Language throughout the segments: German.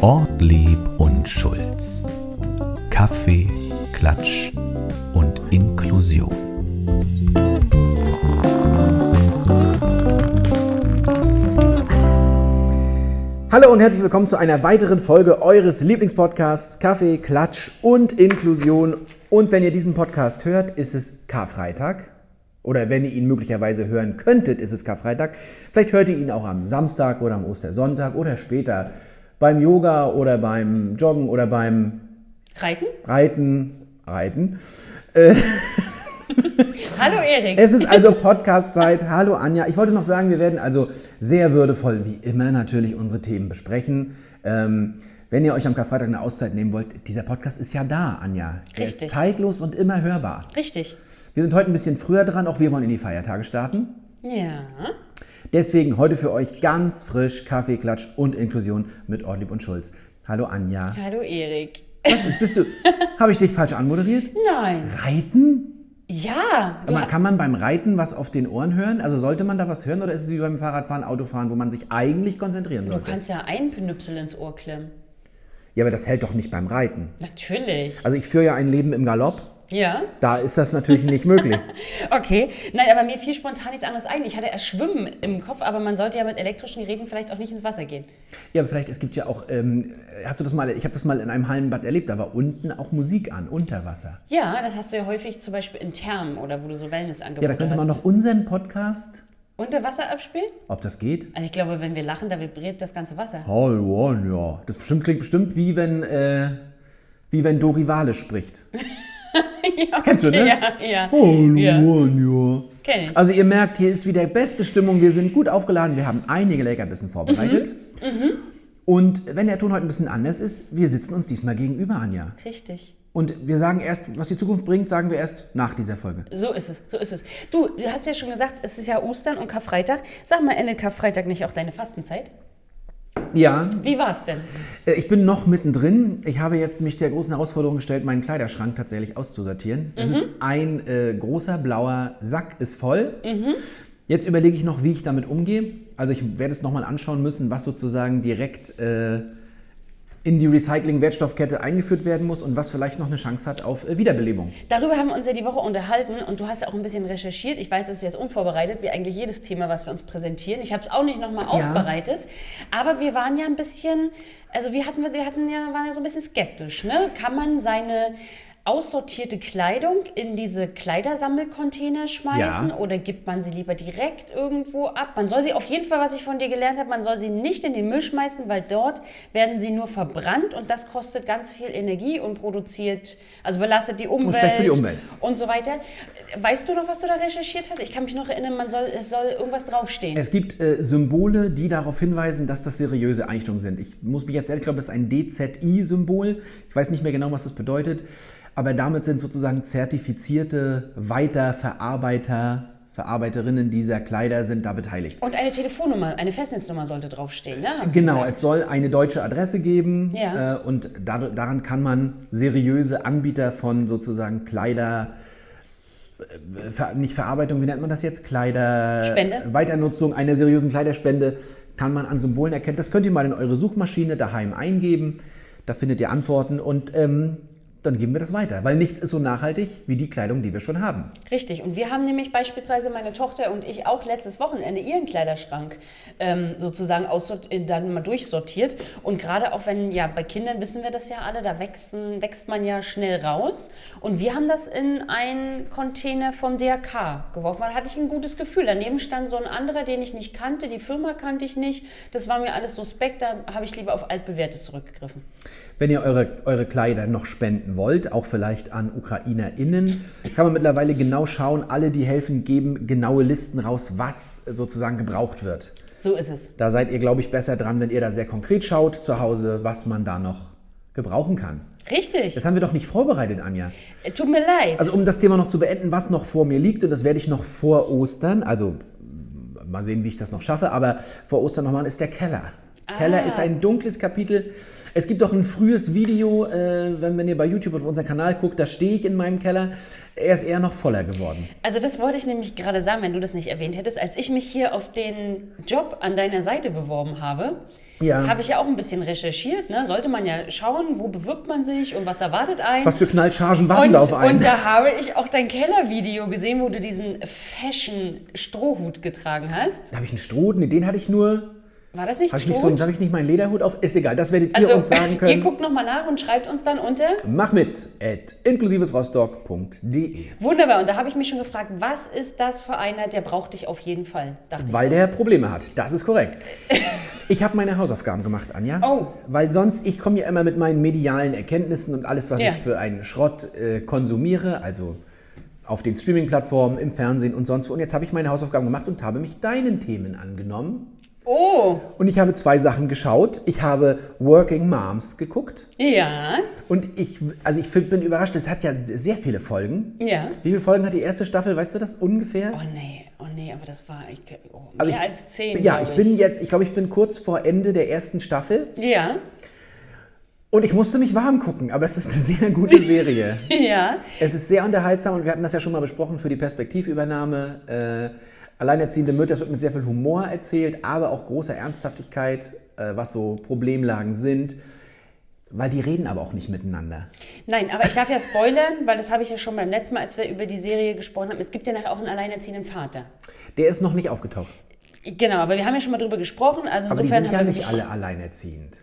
Ortlieb und Schulz. Kaffee, Klatsch und Inklusion. Hallo und herzlich willkommen zu einer weiteren Folge eures Lieblingspodcasts Kaffee, Klatsch und Inklusion. Und wenn ihr diesen Podcast hört, ist es Karfreitag. Oder wenn ihr ihn möglicherweise hören könntet, ist es Karfreitag. Vielleicht hört ihr ihn auch am Samstag oder am Ostersonntag oder später beim Yoga oder beim Joggen oder beim Reiten? Reiten. Reiten. Hallo Erik. Es ist also Podcast-Zeit. Hallo Anja. Ich wollte noch sagen, wir werden also sehr würdevoll, wie immer, natürlich unsere Themen besprechen. Ähm, wenn ihr euch am Karfreitag eine Auszeit nehmen wollt, dieser Podcast ist ja da, Anja. Er ist Richtig. zeitlos und immer hörbar. Richtig. Wir sind heute ein bisschen früher dran, auch wir wollen in die Feiertage starten. Ja. Deswegen heute für euch ganz frisch Kaffee, Klatsch und Inklusion mit Ortlieb und Schulz. Hallo Anja. Hallo Erik. Was ist, bist du, habe ich dich falsch anmoderiert? Nein. Reiten? Ja. Du Man, kann man beim Reiten was auf den Ohren hören? Also sollte man da was hören oder ist es wie beim Fahrradfahren, Autofahren, wo man sich eigentlich konzentrieren du sollte? kannst ja einen Penüpsel ins Ohr klemmen. Ja, aber das hält doch nicht beim Reiten. Natürlich. Also ich führe ja ein Leben im Galopp. Ja. Da ist das natürlich nicht möglich. Okay. Nein, aber mir fiel spontan nichts anderes ein. Ich hatte erst Schwimmen im Kopf, aber man sollte ja mit elektrischen Geräten vielleicht auch nicht ins Wasser gehen. Ja, aber vielleicht, es gibt ja auch, ähm, hast du das mal, ich habe das mal in einem Hallenbad erlebt, da war unten auch Musik an, unter Wasser. Ja, das hast du ja häufig zum Beispiel in Thermen oder wo du so Wellnessangebote Ja, da könnte man hast. noch unseren Podcast, Unter Wasser abspielen? ob das geht. Also ich glaube, wenn wir lachen, da vibriert das ganze Wasser. Hallo, Anja. Das bestimmt, klingt bestimmt wie wenn, äh, wie wenn Dori Wale spricht. Kennst du, ne? Ja, ja. Hallo, Ja. Ich. Also ihr merkt, hier ist wieder beste Stimmung. Wir sind gut aufgeladen. Wir haben einige Leckerbissen vorbereitet. Mhm. Und wenn der Ton heute ein bisschen anders ist, wir sitzen uns diesmal gegenüber, Anja. Richtig. Und wir sagen erst, was die Zukunft bringt, sagen wir erst nach dieser Folge. So ist es, so ist es. Du, du hast ja schon gesagt, es ist ja Ostern und Karfreitag. Sag mal, endet Karfreitag nicht auch deine Fastenzeit? Ja, Wie war's denn? äh, ich bin noch mittendrin. Ich habe jetzt mich der großen Herausforderung gestellt, meinen Kleiderschrank tatsächlich auszusortieren. Es ist ein äh, großer blauer Sack, ist voll. Jetzt überlege ich noch, wie ich damit umgehe. Also ich werde es nochmal anschauen müssen, was sozusagen direkt äh, in die Recycling-Wertstoffkette eingeführt werden muss und was vielleicht noch eine Chance hat auf äh, Wiederbelebung. Darüber haben wir uns ja die Woche unterhalten und du hast ja auch ein bisschen recherchiert. Ich weiß, es ist jetzt unvorbereitet, wie eigentlich jedes Thema, was wir uns präsentieren. Ich habe es auch nicht nochmal Ja. aufbereitet. Aber wir waren ja ein bisschen, also wir hatten, wir hatten ja, waren ja so ein bisschen skeptisch. Ne? Kann man seine aussortierte Kleidung in diese Kleidersammelcontainer schmeißen Ja. oder gibt man sie lieber direkt irgendwo ab? Man soll sie auf jeden Fall, was ich von dir gelernt habe, man soll sie nicht in den Müll schmeißen, weil dort werden sie nur verbrannt und das kostet ganz viel Energie und produziert, also belastet die Umwelt. schlecht für die Umwelt. Und so weiter. Weißt du noch, was du da recherchiert hast? Ich kann mich noch erinnern, man soll, es soll irgendwas draufstehen. Es gibt äh, Symbole, die darauf hinweisen, dass das seriöse Einrichtungen sind. Ich muss mich jetzt ehrlich, ich glaube, das ist ein DZI-Symbol. Ich weiß nicht mehr genau, was das bedeutet. Aber damit sind sozusagen zertifizierte Weiterverarbeiter, Verarbeiterinnen dieser Kleider sind da beteiligt. und eine Telefonnummer, eine Festnetznummer sollte draufstehen, ne? Haben Genau, gesagt. es soll eine deutsche Adresse geben Ja. äh, und dad- daran kann man seriöse Anbieter von sozusagen Kleider, äh, Ver, nicht Verarbeitung, wie nennt man das jetzt? Kleider, Spende? Weiternutzung einer seriösen Kleiderspende kann man an Symbolen erkennen. Das könnt ihr mal in eure Suchmaschine daheim eingeben. Da findet ihr Antworten und ähm, dann geben wir das weiter, weil nichts ist so nachhaltig wie die Kleidung, die wir schon haben. Richtig. Und wir haben nämlich beispielsweise meine Tochter und ich auch letztes Wochenende ihren Kleiderschrank ähm, sozusagen äh, dann mal durchsortiert. Und gerade auch wenn, ja, bei Kindern wissen wir das ja alle, da wächst, wächst man ja schnell raus. Und wir haben das in einen Container vom DRK geworfen. Da hatte ich ein gutes Gefühl. Daneben stand so ein anderer, den ich nicht kannte. Die Firma kannte ich nicht. Das war mir alles suspekt. Da habe ich lieber auf altbewährtes zurückgegriffen. Wenn ihr eure, eure Kleider noch spenden wollt, auch vielleicht an UkrainerInnen, kann man mittlerweile genau schauen. Alle, die helfen, geben genaue Listen raus, was sozusagen gebraucht wird. So ist es. Da seid ihr, glaube ich, besser dran, wenn ihr da sehr konkret schaut zu Hause, was man da noch gebrauchen kann. Richtig. Das haben wir doch nicht vorbereitet, Anja. Äh, Tut mir leid. Also um das Thema noch zu beenden, was noch vor mir liegt, und das werde ich noch vor Ostern, also mal sehen, wie ich das noch schaffe, aber vor Ostern noch machen, ist der Keller. Keller Ah. ist ein dunkles Kapitel. Es gibt auch ein frühes Video, äh, wenn, wenn ihr bei YouTube auf unseren Kanal guckt, da stehe ich in meinem Keller. Er ist eher noch voller geworden. Also das wollte ich nämlich gerade sagen, wenn du das nicht erwähnt hättest. Als ich mich hier auf den Job an deiner Seite beworben habe, Ja. habe ich ja auch ein bisschen recherchiert. Ne? Sollte man ja schauen, wo bewirbt man sich und was erwartet einen. Was für Knallchargen warten und, da auf einen? und da habe ich auch dein Kellervideo gesehen, wo du diesen Fashion-Strohhut getragen hast. Da habe ich einen Stroh, nee, den hatte ich nur. War das nicht Habe ich nicht so, habe ich nicht meinen Lederhut auf. Ist egal, das werdet also, ihr uns sagen ihr können. guckt nochmal nach und schreibt uns dann unter. Mach mit at inklusivesrostock.de. Wunderbar. Und da habe ich mich schon gefragt, was ist das für einer, der braucht dich auf jeden Fall? Dachte ich Weil so. der Probleme hat. Das ist korrekt. Ich habe meine Hausaufgaben gemacht, Anja. Oh. Weil sonst, ich komme ja immer mit meinen medialen Erkenntnissen und alles, was Ja. ich für einen Schrott äh, konsumiere, also auf den Streaming-Plattformen, im Fernsehen und sonst wo. Und jetzt habe ich meine Hausaufgaben gemacht und habe mich deinen Themen angenommen. Oh, Und ich habe zwei Sachen geschaut. Ich habe Working Moms geguckt. ja, Und ich, also ich bin überrascht, es hat ja sehr viele Folgen. ja. Wie viele Folgen hat die erste Staffel, weißt du das ungefähr? Oh nee, oh nee, aber das war ich, oh, mehr Also ich, als zehn. Ja, glaub ich bin jetzt, ich glaube, ich bin kurz vor Ende der ersten Staffel Ja, und ich musste mich warm gucken, aber es ist eine sehr gute Serie. ja. es ist sehr unterhaltsam und wir hatten das ja schon mal besprochen für die Perspektivübernahme. Äh, Alleinerziehende Mütter, das wird mit sehr viel Humor erzählt, aber auch großer Ernsthaftigkeit, äh, was so Problemlagen sind, weil die reden aber auch nicht miteinander. Nein, aber ich darf ja spoilern, weil das habe ich ja schon beim letzten Mal, als wir über die Serie gesprochen haben. Es gibt ja nachher auch einen alleinerziehenden Vater. Der ist noch nicht aufgetaucht. Genau, aber wir haben ja schon mal drüber gesprochen. Also Aber die sind ja nicht alle alleinerziehend.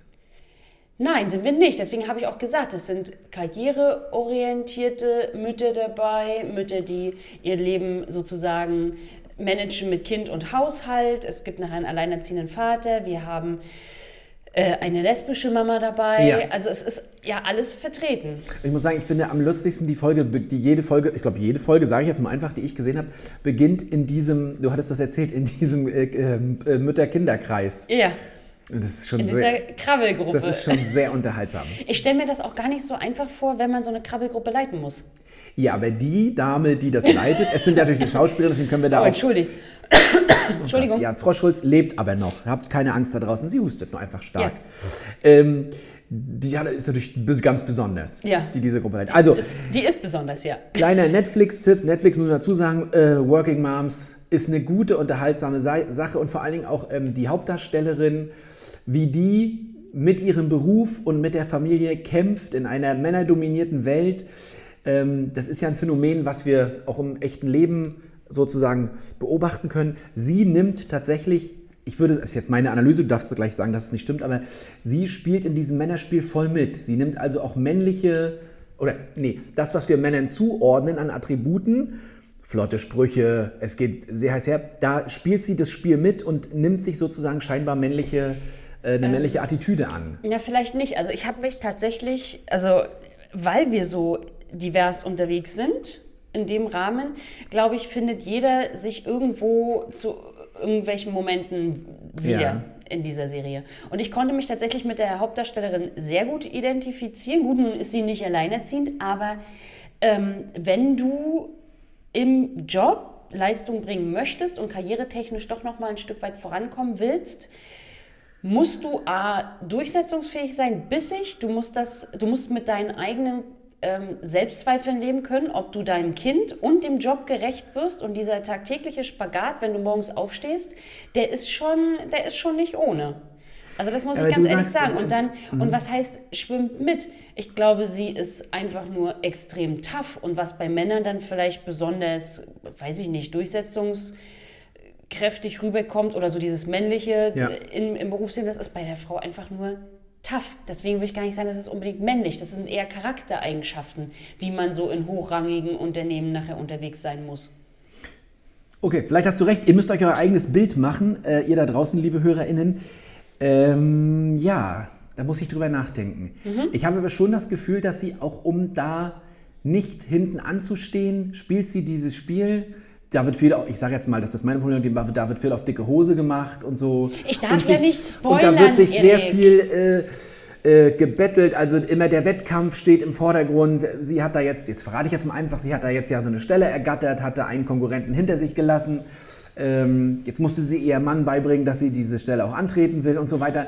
Nein, sind wir nicht. Deswegen habe ich auch gesagt, es sind karriereorientierte Mütter dabei, Mütter, die ihr Leben sozusagen managen mit Kind und Haushalt. Es gibt nachher einen alleinerziehenden Vater. Wir haben äh, eine lesbische Mama dabei. Ja. Also es ist ja alles vertreten. Ich muss sagen, ich finde am lustigsten die Folge, die jede Folge, ich glaube jede Folge, sage ich jetzt mal einfach, die ich gesehen habe, beginnt in diesem, du hattest das erzählt, in diesem äh, äh, Mütter-Kinder-Kreis. Ja, Das ist schon in dieser sehr, Krabbelgruppe. das ist schon sehr unterhaltsam. ich stelle mir das auch gar nicht so einfach vor, wenn man so eine Krabbelgruppe leiten muss. Ja, aber die Dame, die das leitet, es sind natürlich die Schauspieler, deswegen können wir da Oh, auch. entschuldigt. Entschuldigung. Ja, Frau Schulz lebt aber noch. Habt keine Angst da draußen, sie hustet nur einfach stark. Ja. Ähm, die ist natürlich ganz besonders, Ja. die diese Gruppe leitet. Also, Die ist besonders, ja. Kleiner Netflix-Tipp. Netflix muss man dazu sagen, äh, Working Moms ist eine gute, unterhaltsame Sa Sache und vor allen Dingen auch ähm, die Hauptdarstellerin, wie die mit ihrem Beruf und mit der Familie kämpft in einer männerdominierten Welt. Ähm, das ist ja ein Phänomen, was wir auch im echten Leben sozusagen beobachten können. Sie nimmt tatsächlich, ich würde, das ist jetzt meine Analyse, du darfst gleich sagen, dass es nicht stimmt, aber sie spielt in diesem Männerspiel voll mit. Sie nimmt also auch männliche oder nee, das, was wir Männern zuordnen an Attributen, flotte Sprüche, es geht sehr heiß her, da spielt sie das Spiel mit und nimmt sich sozusagen scheinbar männliche, äh, eine männliche Attitüde an. Ja, vielleicht nicht. Also ich habe mich tatsächlich, also weil wir so divers unterwegs sind in dem Rahmen, glaube ich, findet jeder sich irgendwo zu irgendwelchen Momenten wieder. Ja. In dieser Serie. Und ich konnte mich tatsächlich mit der Hauptdarstellerin sehr gut identifizieren. Gut, nun ist sie nicht alleinerziehend, aber ähm, wenn du im Job Leistung bringen möchtest und karrieretechnisch doch noch mal ein Stück weit vorankommen willst, musst du A, durchsetzungsfähig sein, bissig, du musst, das, du musst mit deinen eigenen ähm, Selbstzweifeln leben können, ob du deinem Kind und dem Job gerecht wirst und dieser tagtägliche Spagat, wenn du morgens aufstehst, der ist schon, der ist schon nicht ohne. Also das muss Aber ich ganz ehrlich sagen. Und dann, und was heißt schwimmt mit? Ich glaube, sie ist einfach nur extrem tough. Und was bei Männern dann vielleicht besonders, weiß ich nicht, durchsetzungskräftig rüberkommt oder so dieses männliche Ja. im, im Berufsleben, das ist bei der Frau einfach nur tough. Deswegen will ich gar nicht sagen, das ist unbedingt männlich. Das sind eher Charaktereigenschaften, wie man so in hochrangigen Unternehmen nachher unterwegs sein muss. Okay, vielleicht hast du recht. Ihr müsst euch euer eigenes Bild machen, äh, ihr da draußen, liebe HörerInnen. Ähm, ja, da muss ich drüber nachdenken. Ich habe aber schon das Gefühl, dass sie auch, um da nicht hinten anzustehen, spielt sie dieses Spiel. Da wird viel, auch- ich sage jetzt mal, das ist meine Formulierung, da wird viel auf dicke Hose gemacht und so. Ich darf und ja sich, nicht Und da spoilern, wird sich sehr Erik. viel äh, äh, gebettelt, also immer der Wettkampf steht im Vordergrund. Sie hat da jetzt, jetzt verrate ich jetzt mal einfach, sie hat da jetzt ja so eine Stelle ergattert, hat da einen Konkurrenten hinter sich gelassen. Ähm, jetzt musste sie ihr Mann beibringen, dass sie diese Stelle auch antreten will und so weiter.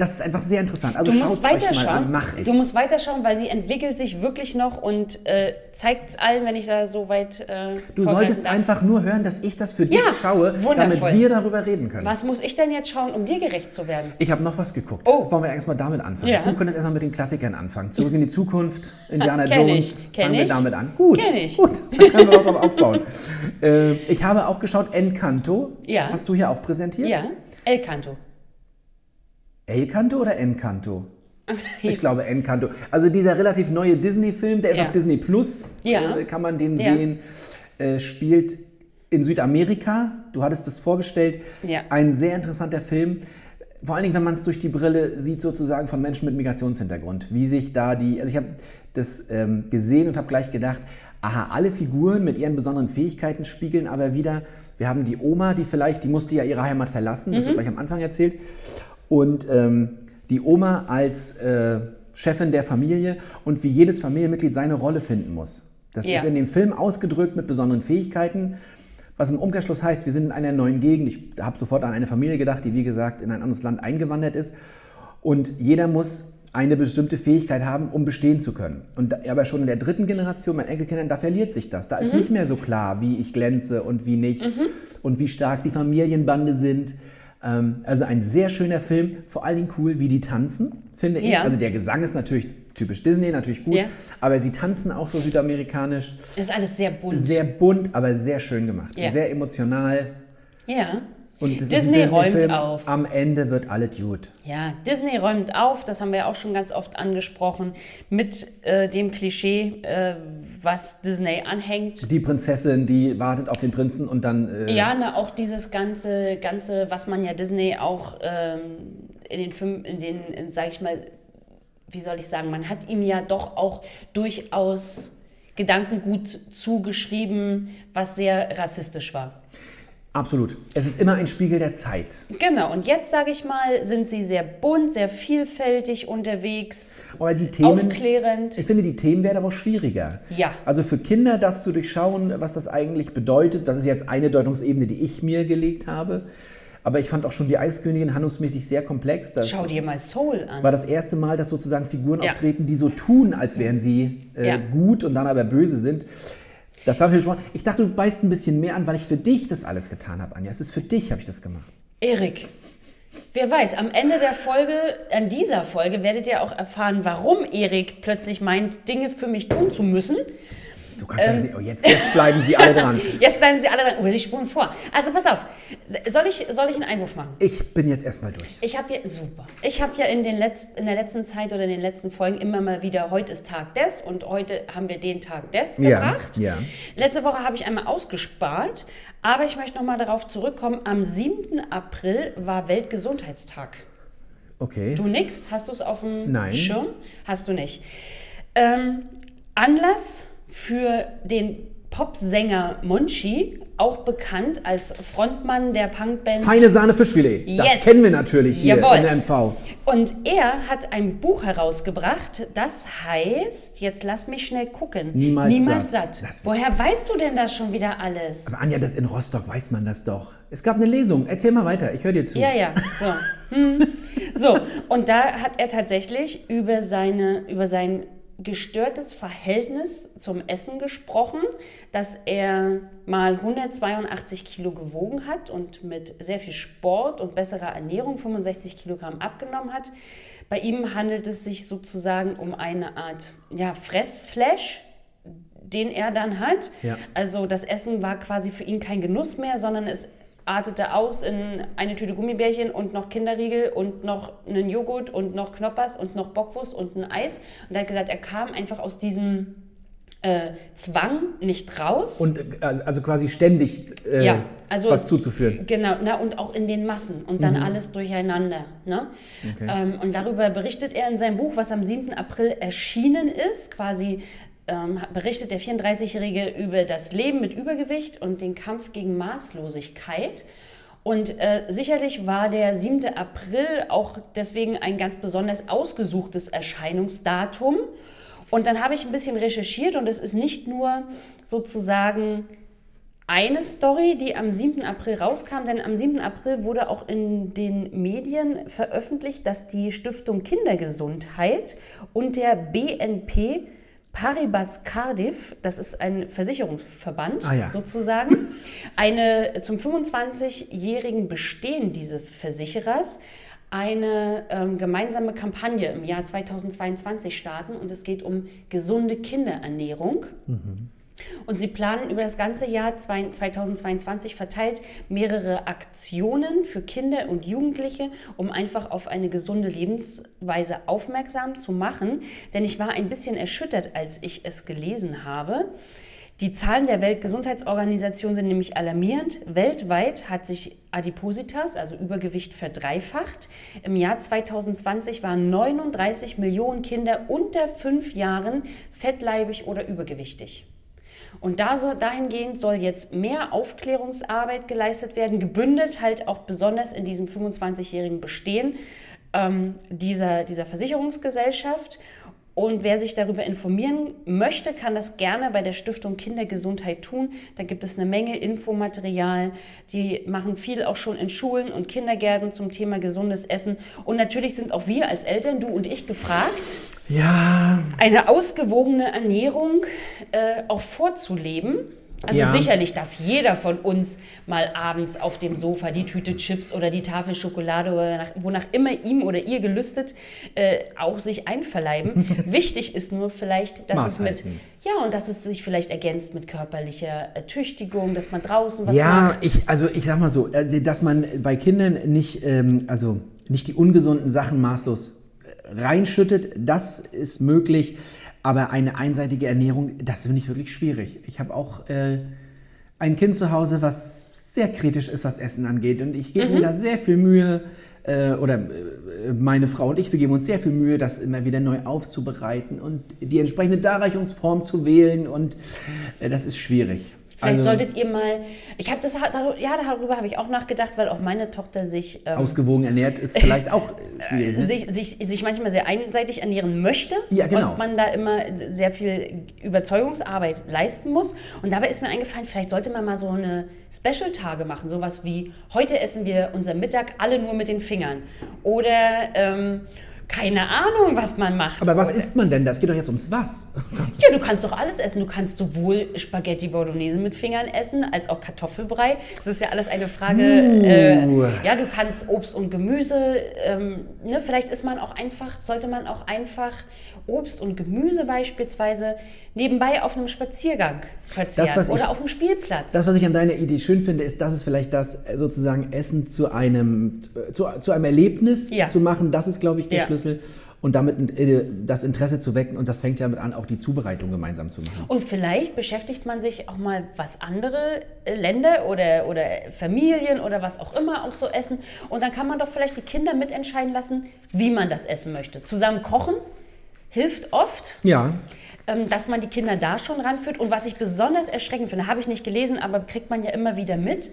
Das ist einfach sehr interessant. Also schaut euch mal an. Mach ich. Du musst weiterschauen, weil sie entwickelt sich wirklich noch und äh, zeigt es allen, wenn ich da so weit. Äh, Du solltest darf. einfach nur hören, dass ich das für dich Ja, schaue, wundervoll. damit wir darüber reden können. Was muss ich denn jetzt schauen, um dir gerecht zu werden? Ich habe noch was geguckt. Oh. Wollen wir erstmal damit anfangen? Ja. Du könntest erstmal mit den Klassikern anfangen. Zurück in die Zukunft, Indiana Kenn Jones. ich, kenn Fangen wir ich. damit an. Gut, Kenn ich. gut. Dann können wir auch drauf aufbauen. äh, ich habe auch geschaut, Encanto. Ja. Hast du hier auch präsentiert? Ja, El Canto oder Encanto? Ich glaube Encanto. Also dieser relativ neue Disney-Film, der ist Ja. auf Disney Plus, Ja. äh, kann man den Ja. sehen, äh, spielt in Südamerika. Du hattest es vorgestellt. Ein sehr interessanter Film. Vor allen Dingen, wenn man es durch die Brille sieht, sozusagen von Menschen mit Migrationshintergrund. Wie sich da die. Also ich habe das ähm, gesehen und habe gleich gedacht, aha, alle Figuren mit ihren besonderen Fähigkeiten spiegeln aber wieder. Wir haben die Oma, die vielleicht, die musste ja ihre Heimat verlassen, das wird gleich am Anfang erzählt. Und ähm, die Oma als äh, Chefin der Familie und wie jedes Familienmitglied seine Rolle finden muss. Das Ja. ist in dem Film ausgedrückt mit besonderen Fähigkeiten. Was im Umkehrschluss heißt, wir sind in einer neuen Gegend. Ich habe sofort an eine Familie gedacht, die wie gesagt in ein anderes Land eingewandert ist. Und jeder muss eine bestimmte Fähigkeit haben, um bestehen zu können. Und da, aber schon in der dritten Generation, meinen Enkelkindern, da verliert sich das. Da ist nicht mehr so klar, wie ich glänze und wie nicht und wie stark die Familienbande sind. Ähm, also ein sehr schöner Film, vor allen Dingen cool, wie die tanzen, finde ich. Ja. Also der Gesang ist natürlich typisch Disney, natürlich gut, Ja. aber sie tanzen auch so südamerikanisch. Das ist alles sehr bunt. Sehr bunt, aber sehr schön gemacht. Ja. Sehr emotional. ja. Und Disney ein räumt auf. Am Ende wird alles gut. Ja, Disney räumt auf, das haben wir auch schon ganz oft angesprochen, mit äh, dem Klischee, äh, was Disney anhängt. Die Prinzessin, die wartet auf den Prinzen und dann. Äh, Ja, na, auch dieses ganze, ganze, was man ja Disney auch ähm, in den Filmen, in den, in, sag ich mal, wie soll ich sagen, man hat ihm ja doch auch durchaus Gedankengut zugeschrieben, was sehr rassistisch war. Absolut. Es ist immer ein Spiegel der Zeit. Genau, und jetzt sage ich mal, sind sie sehr bunt, sehr vielfältig unterwegs, Aber die Themen. aufklärend. Ich finde, die Themen werden aber auch schwieriger. Ja. Also für Kinder das zu durchschauen, was das eigentlich bedeutet, das ist jetzt eine Deutungsebene, die ich mir gelegt habe. Aber ich fand auch schon die Eiskönigin handlungsmäßig sehr komplex. Das Schau dir mal Soul an. war das erste Mal, dass sozusagen Figuren Ja. auftreten, die so tun, als wären sie äh, Ja. gut und dann aber böse sind. Das habe ich schon. Ich dachte, du beißt ein bisschen mehr an, weil ich für dich das alles getan habe, Anja. Es ist für dich, habe ich das gemacht. Erik, wer weiß, am Ende der Folge, an dieser Folge, werdet ihr auch erfahren, warum Erik plötzlich meint, Dinge für mich tun zu müssen. Du kannst Ähm. ja nicht, oh, jetzt, jetzt bleiben sie alle dran. Jetzt bleiben sie alle dran. Oh, ich spulen vor. Also pass auf, soll ich, soll ich einen Einwurf machen? Ich bin jetzt erstmal durch. Ich habe ja, super. Ich habe ja in, den Letz-, in der letzten Zeit oder in den letzten Folgen immer mal wieder, heute ist Tag des und heute haben wir den Tag des Ja, gebracht. ja. Letzte Woche habe ich einmal ausgespart, aber ich möchte nochmal darauf zurückkommen. Am 7. April war Weltgesundheitstag. Okay. Du nix? Hast du es auf dem Nein. Schirm? Hast du nicht. Ähm, Anlass für den Popsänger Monchi, auch bekannt als Frontmann der Punkband. Feine Sahne Fischfilet. Das Yes. kennen wir natürlich hier Jawohl. in der MV. Und er hat ein Buch herausgebracht, das heißt, jetzt lass mich schnell gucken. Niemals Niemals satt. satt. Das- Woher weißt du denn das schon wieder alles? Aber Anja, das in Rostock weiß man das doch. Es gab eine Lesung. Erzähl mal weiter. Ich höre dir zu. Ja, ja. So. Hm. so, und da hat er tatsächlich über, seine, über sein gestörtes Verhältnis zum Essen gesprochen, dass er mal 182 Kilo gewogen hat und mit sehr viel Sport und besserer Ernährung 65 Kilogramm abgenommen hat. Bei ihm handelt es sich sozusagen um eine Art ja, Fressflash, den er dann hat. Ja. Also das Essen war quasi für ihn kein Genuss mehr, sondern es artete aus in eine Tüte Gummibärchen und noch Kinderriegel und noch einen Joghurt und noch Knoppers und noch Bockwurst und ein Eis. Und er hat gesagt, er kam einfach aus diesem äh, Zwang nicht raus. Und also, also quasi ständig äh, Ja, also- was zuzuführen. Genau, na, und auch in den Massen und dann alles durcheinander. Ne? Okay. Ähm, und darüber berichtet er in seinem Buch, was am 7. April erschienen ist. Quasi ähm, berichtet der 34-Jährige über das Leben mit Übergewicht und den Kampf gegen Maßlosigkeit. Und äh, sicherlich war der 7. April auch deswegen ein ganz besonders ausgesuchtes Erscheinungsdatum. Und dann habe ich ein bisschen recherchiert und es ist nicht nur sozusagen eine Story, die am 7. April rauskam, denn am 7. April wurde auch in den Medien veröffentlicht, dass die Stiftung Kindergesundheit und der BNP Paribas Cardiff, das ist ein Versicherungsverband Ah ja. sozusagen, eine zum 25-jährigen Bestehen dieses Versicherers eine ähm, gemeinsame Kampagne im Jahr 2022 starten und es geht um gesunde Kinderernährung. Und sie planen über das ganze Jahr zwei- 2022 verteilt mehrere Aktionen für Kinder und Jugendliche, um einfach auf eine gesunde Lebensweise aufmerksam zu machen. Denn ich war ein bisschen erschüttert, als ich es gelesen habe. Die Zahlen der Weltgesundheitsorganisation sind nämlich alarmierend. Weltweit hat sich Adipositas, also Übergewicht, verdreifacht. Im Jahr 2020 waren 39 Millionen Kinder unter fünf Jahren fettleibig oder übergewichtig. Und da so, dahingehend soll jetzt mehr Aufklärungsarbeit geleistet werden, gebündelt halt auch besonders in diesem 25-jährigen Bestehen ähm, dieser, dieser Versicherungsgesellschaft. Und wer sich darüber informieren möchte, kann das gerne bei der Stiftung Kindergesundheit tun. Da gibt es eine Menge Infomaterial. Die machen viel auch schon in Schulen und Kindergärten zum Thema gesundes Essen. Und natürlich sind auch wir als Eltern, du und ich, gefragt, Ja, eine ausgewogene Ernährung äh, auch vorzuleben. Also Ja. sicherlich darf jeder von uns mal abends auf dem Sofa die Tüte Chips oder die Tafel Schokolade oder nach, wonach immer ihm oder ihr gelüstet äh, auch sich einverleiben. Wichtig ist nur vielleicht, dass Maß es mit ja und dass es sich vielleicht ergänzt mit körperlicher Ertüchtigung, dass man draußen was ja, macht. ich, also ich sag mal so, äh, dass man bei Kindern nicht, ähm, also nicht die ungesunden Sachen maßlos reinschüttet, das ist möglich. Aber eine einseitige Ernährung, das finde ich wirklich schwierig. Ich habe auch äh, ein Kind zu Hause, was sehr kritisch ist, was Essen angeht. Und ich gebe Mhm. mir da sehr viel Mühe, äh, oder äh, meine Frau und ich, wir geben uns sehr viel Mühe, das immer wieder neu aufzubereiten und die entsprechende Darreichungsform zu wählen. Und äh, das ist schwierig. Vielleicht Also- solltet ihr mal, ich habe das, ja, darüber habe ich auch nachgedacht, weil auch meine Tochter sich ähm, ausgewogen ernährt ist vielleicht auch schwierig. Ne? sich, sich, sich manchmal sehr einseitig ernähren möchte Ja, genau. und man da immer sehr viel Überzeugungsarbeit leisten muss. Und dabei ist mir eingefallen, vielleicht sollte man mal so eine Special-Tage machen, sowas wie heute essen wir unser Mittag alle nur mit den Fingern oder ähm, keine Ahnung, was man macht. Aber was isst man denn? Das geht doch jetzt ums was. ja, du kannst doch alles essen. Du kannst sowohl Spaghetti Bolognese mit Fingern essen, als auch Kartoffelbrei. Das ist ja alles eine Frage. Äh, ja, du kannst Obst und Gemüse. Ähm, ne, vielleicht ist man auch einfach, sollte man auch einfach Obst und Gemüse beispielsweise nebenbei auf einem Spaziergang verzehren ich- oder auf dem Spielplatz. Das, was ich an deiner Idee schön finde, ist, dass es vielleicht das äh, sozusagen Essen zu einem, äh, zu, zu einem Erlebnis Ja. zu machen. Das ist, glaube ich, der Ja. Schlüssel. Und damit äh, das Interesse zu wecken. Und das fängt ja damit an, auch die Zubereitung gemeinsam zu machen. Und vielleicht beschäftigt man sich auch mal, was andere äh, Länder oder, oder Familien oder was auch immer auch so essen. Und dann kann man doch vielleicht die Kinder mitentscheiden lassen, wie man das essen möchte. Zusammen kochen hilft oft, Ja, ähm, dass man die Kinder da schon ranführt. Und was ich besonders erschreckend finde, habe ich nicht gelesen, aber kriegt man ja immer wieder mit.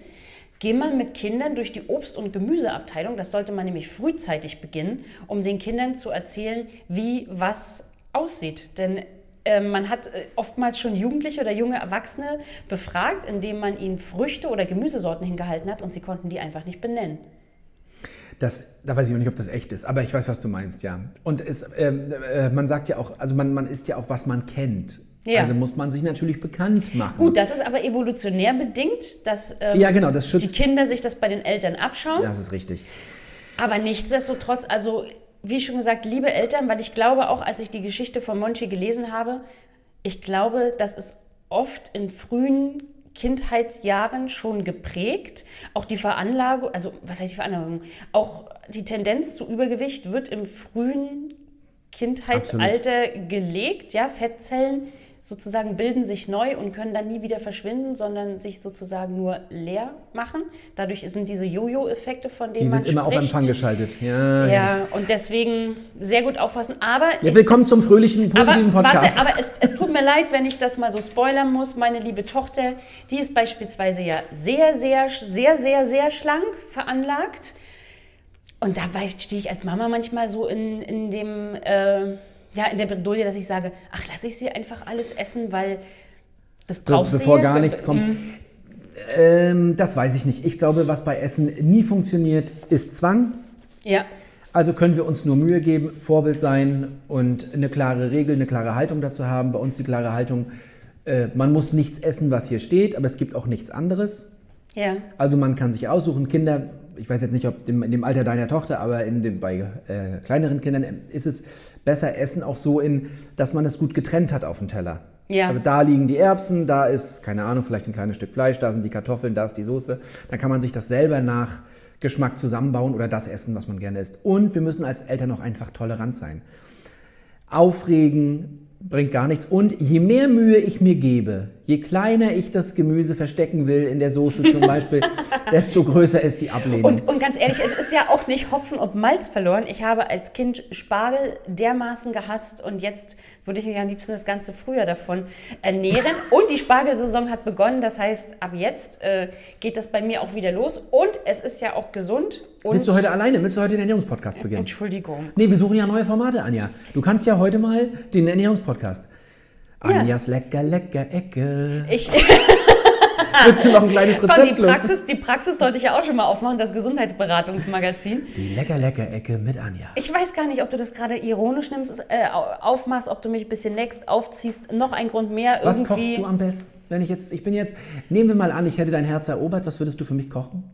Geh mal mit Kindern durch die Obst- und Gemüseabteilung. Das sollte man nämlich frühzeitig beginnen, um den Kindern zu erzählen, wie was aussieht. Denn äh, man hat äh, oftmals schon Jugendliche oder junge Erwachsene befragt, indem man ihnen Früchte oder Gemüsesorten hingehalten hat und sie konnten die einfach nicht benennen. das, da weiß ich auch nicht, ob das echt ist. Aber ich weiß, was du meinst, ja. Und es, ähm, äh, man sagt ja auch, also man, man isst ja auch, was man kennt. Ja. Also muss man sich natürlich bekannt machen. Gut, das ist aber evolutionär bedingt, dass ähm, Ja, genau, das die. Kinder sich das bei den Eltern abschauen. Das ist richtig. Aber nichtsdestotrotz, also wie schon gesagt, liebe Eltern, weil ich glaube auch, als ich die Geschichte von Monchi gelesen habe, ich glaube, das ist oft in frühen Kindheitsjahren schon geprägt. Auch die Veranlagung, also was heißt die Veranlagung? Auch die Tendenz zu Übergewicht wird im frühen Kindheitsalter gelegt. Ja, Fettzellen sozusagen bilden sich neu und können dann nie wieder verschwinden, sondern sich sozusagen nur leer machen. Dadurch sind diese Jojo-Effekte, von denen Die man sind immer auf spricht. Empfang geschaltet. Ja, ja. Und deswegen sehr gut aufpassen. Aber ja willkommen ist, zum fröhlichen, positiven aber, Podcast. Warte, aber es, es tut mir leid, wenn ich das mal so spoilern muss. Meine liebe Tochter, die ist beispielsweise ja sehr, sehr, sehr, sehr, sehr schlank veranlagt. Und dabei stehe ich als Mama manchmal so in, in dem, äh, ja, in der Bredouille, dass ich sage, ach, lasse ich sie einfach alles essen, weil das Be- brauchst du bevor ja. gar Be- nichts kommt. Mm. Ähm, das weiß ich nicht. Ich glaube, was bei Essen nie funktioniert, ist Zwang. Ja. Also können wir uns nur Mühe geben, Vorbild sein und eine klare Regel, eine klare Haltung dazu haben. Bei uns die klare Haltung, äh, man muss nichts essen, was hier steht, aber es gibt auch nichts anderes. Ja. Also man kann sich aussuchen, Kinder, ich weiß jetzt nicht, ob in dem Alter deiner Tochter, aber in dem, bei äh, kleineren Kindern ist es besser Essen auch so, in, dass man es gut getrennt hat auf dem Teller. Ja. Also da liegen die Erbsen, da ist, keine Ahnung, vielleicht ein kleines Stück Fleisch, da sind die Kartoffeln, da ist die Soße. Dann kann man sich das selber nach Geschmack zusammenbauen oder das essen, was man gerne isst. Und wir müssen als Eltern auch einfach tolerant sein. Aufregen bringt gar nichts. Und je mehr Mühe ich mir gebe, je kleiner ich das Gemüse verstecken will in der Soße zum Beispiel, desto größer ist die Ablehnung. Und, und ganz ehrlich, es ist ja auch nicht Hopfen und Malz verloren. Ich habe als Kind Spargel dermaßen gehasst und jetzt würde ich mich am liebsten das ganze Frühjahr davon ernähren. Und die Spargelsaison hat begonnen, das heißt, ab jetzt äh, geht das bei mir auch wieder los. Und es ist ja auch gesund. Und Willst du heute alleine? Willst du heute den Ernährungspodcast beginnen? Entschuldigung. Nee, wir suchen ja neue Formate, Anja. Du kannst ja heute mal den Ernährungspodcast. Ja. Anjas lecker, lecker Ecke. Ich, Willst du noch ein kleines komm, Rezept die, los? Praxis, die Praxis sollte ich ja auch schon mal aufmachen, das Gesundheitsberatungsmagazin. Die lecker, lecker Ecke mit Anja. Ich weiß gar nicht, ob du das gerade ironisch nimmst, äh, au- aufmachst, ob du mich ein bisschen next aufziehst. Noch ein Grund mehr Was irgendwie. kochst du am besten? Wenn ich jetzt, ich bin jetzt, nehmen wir mal an, ich hätte dein Herz erobert, was würdest du für mich kochen?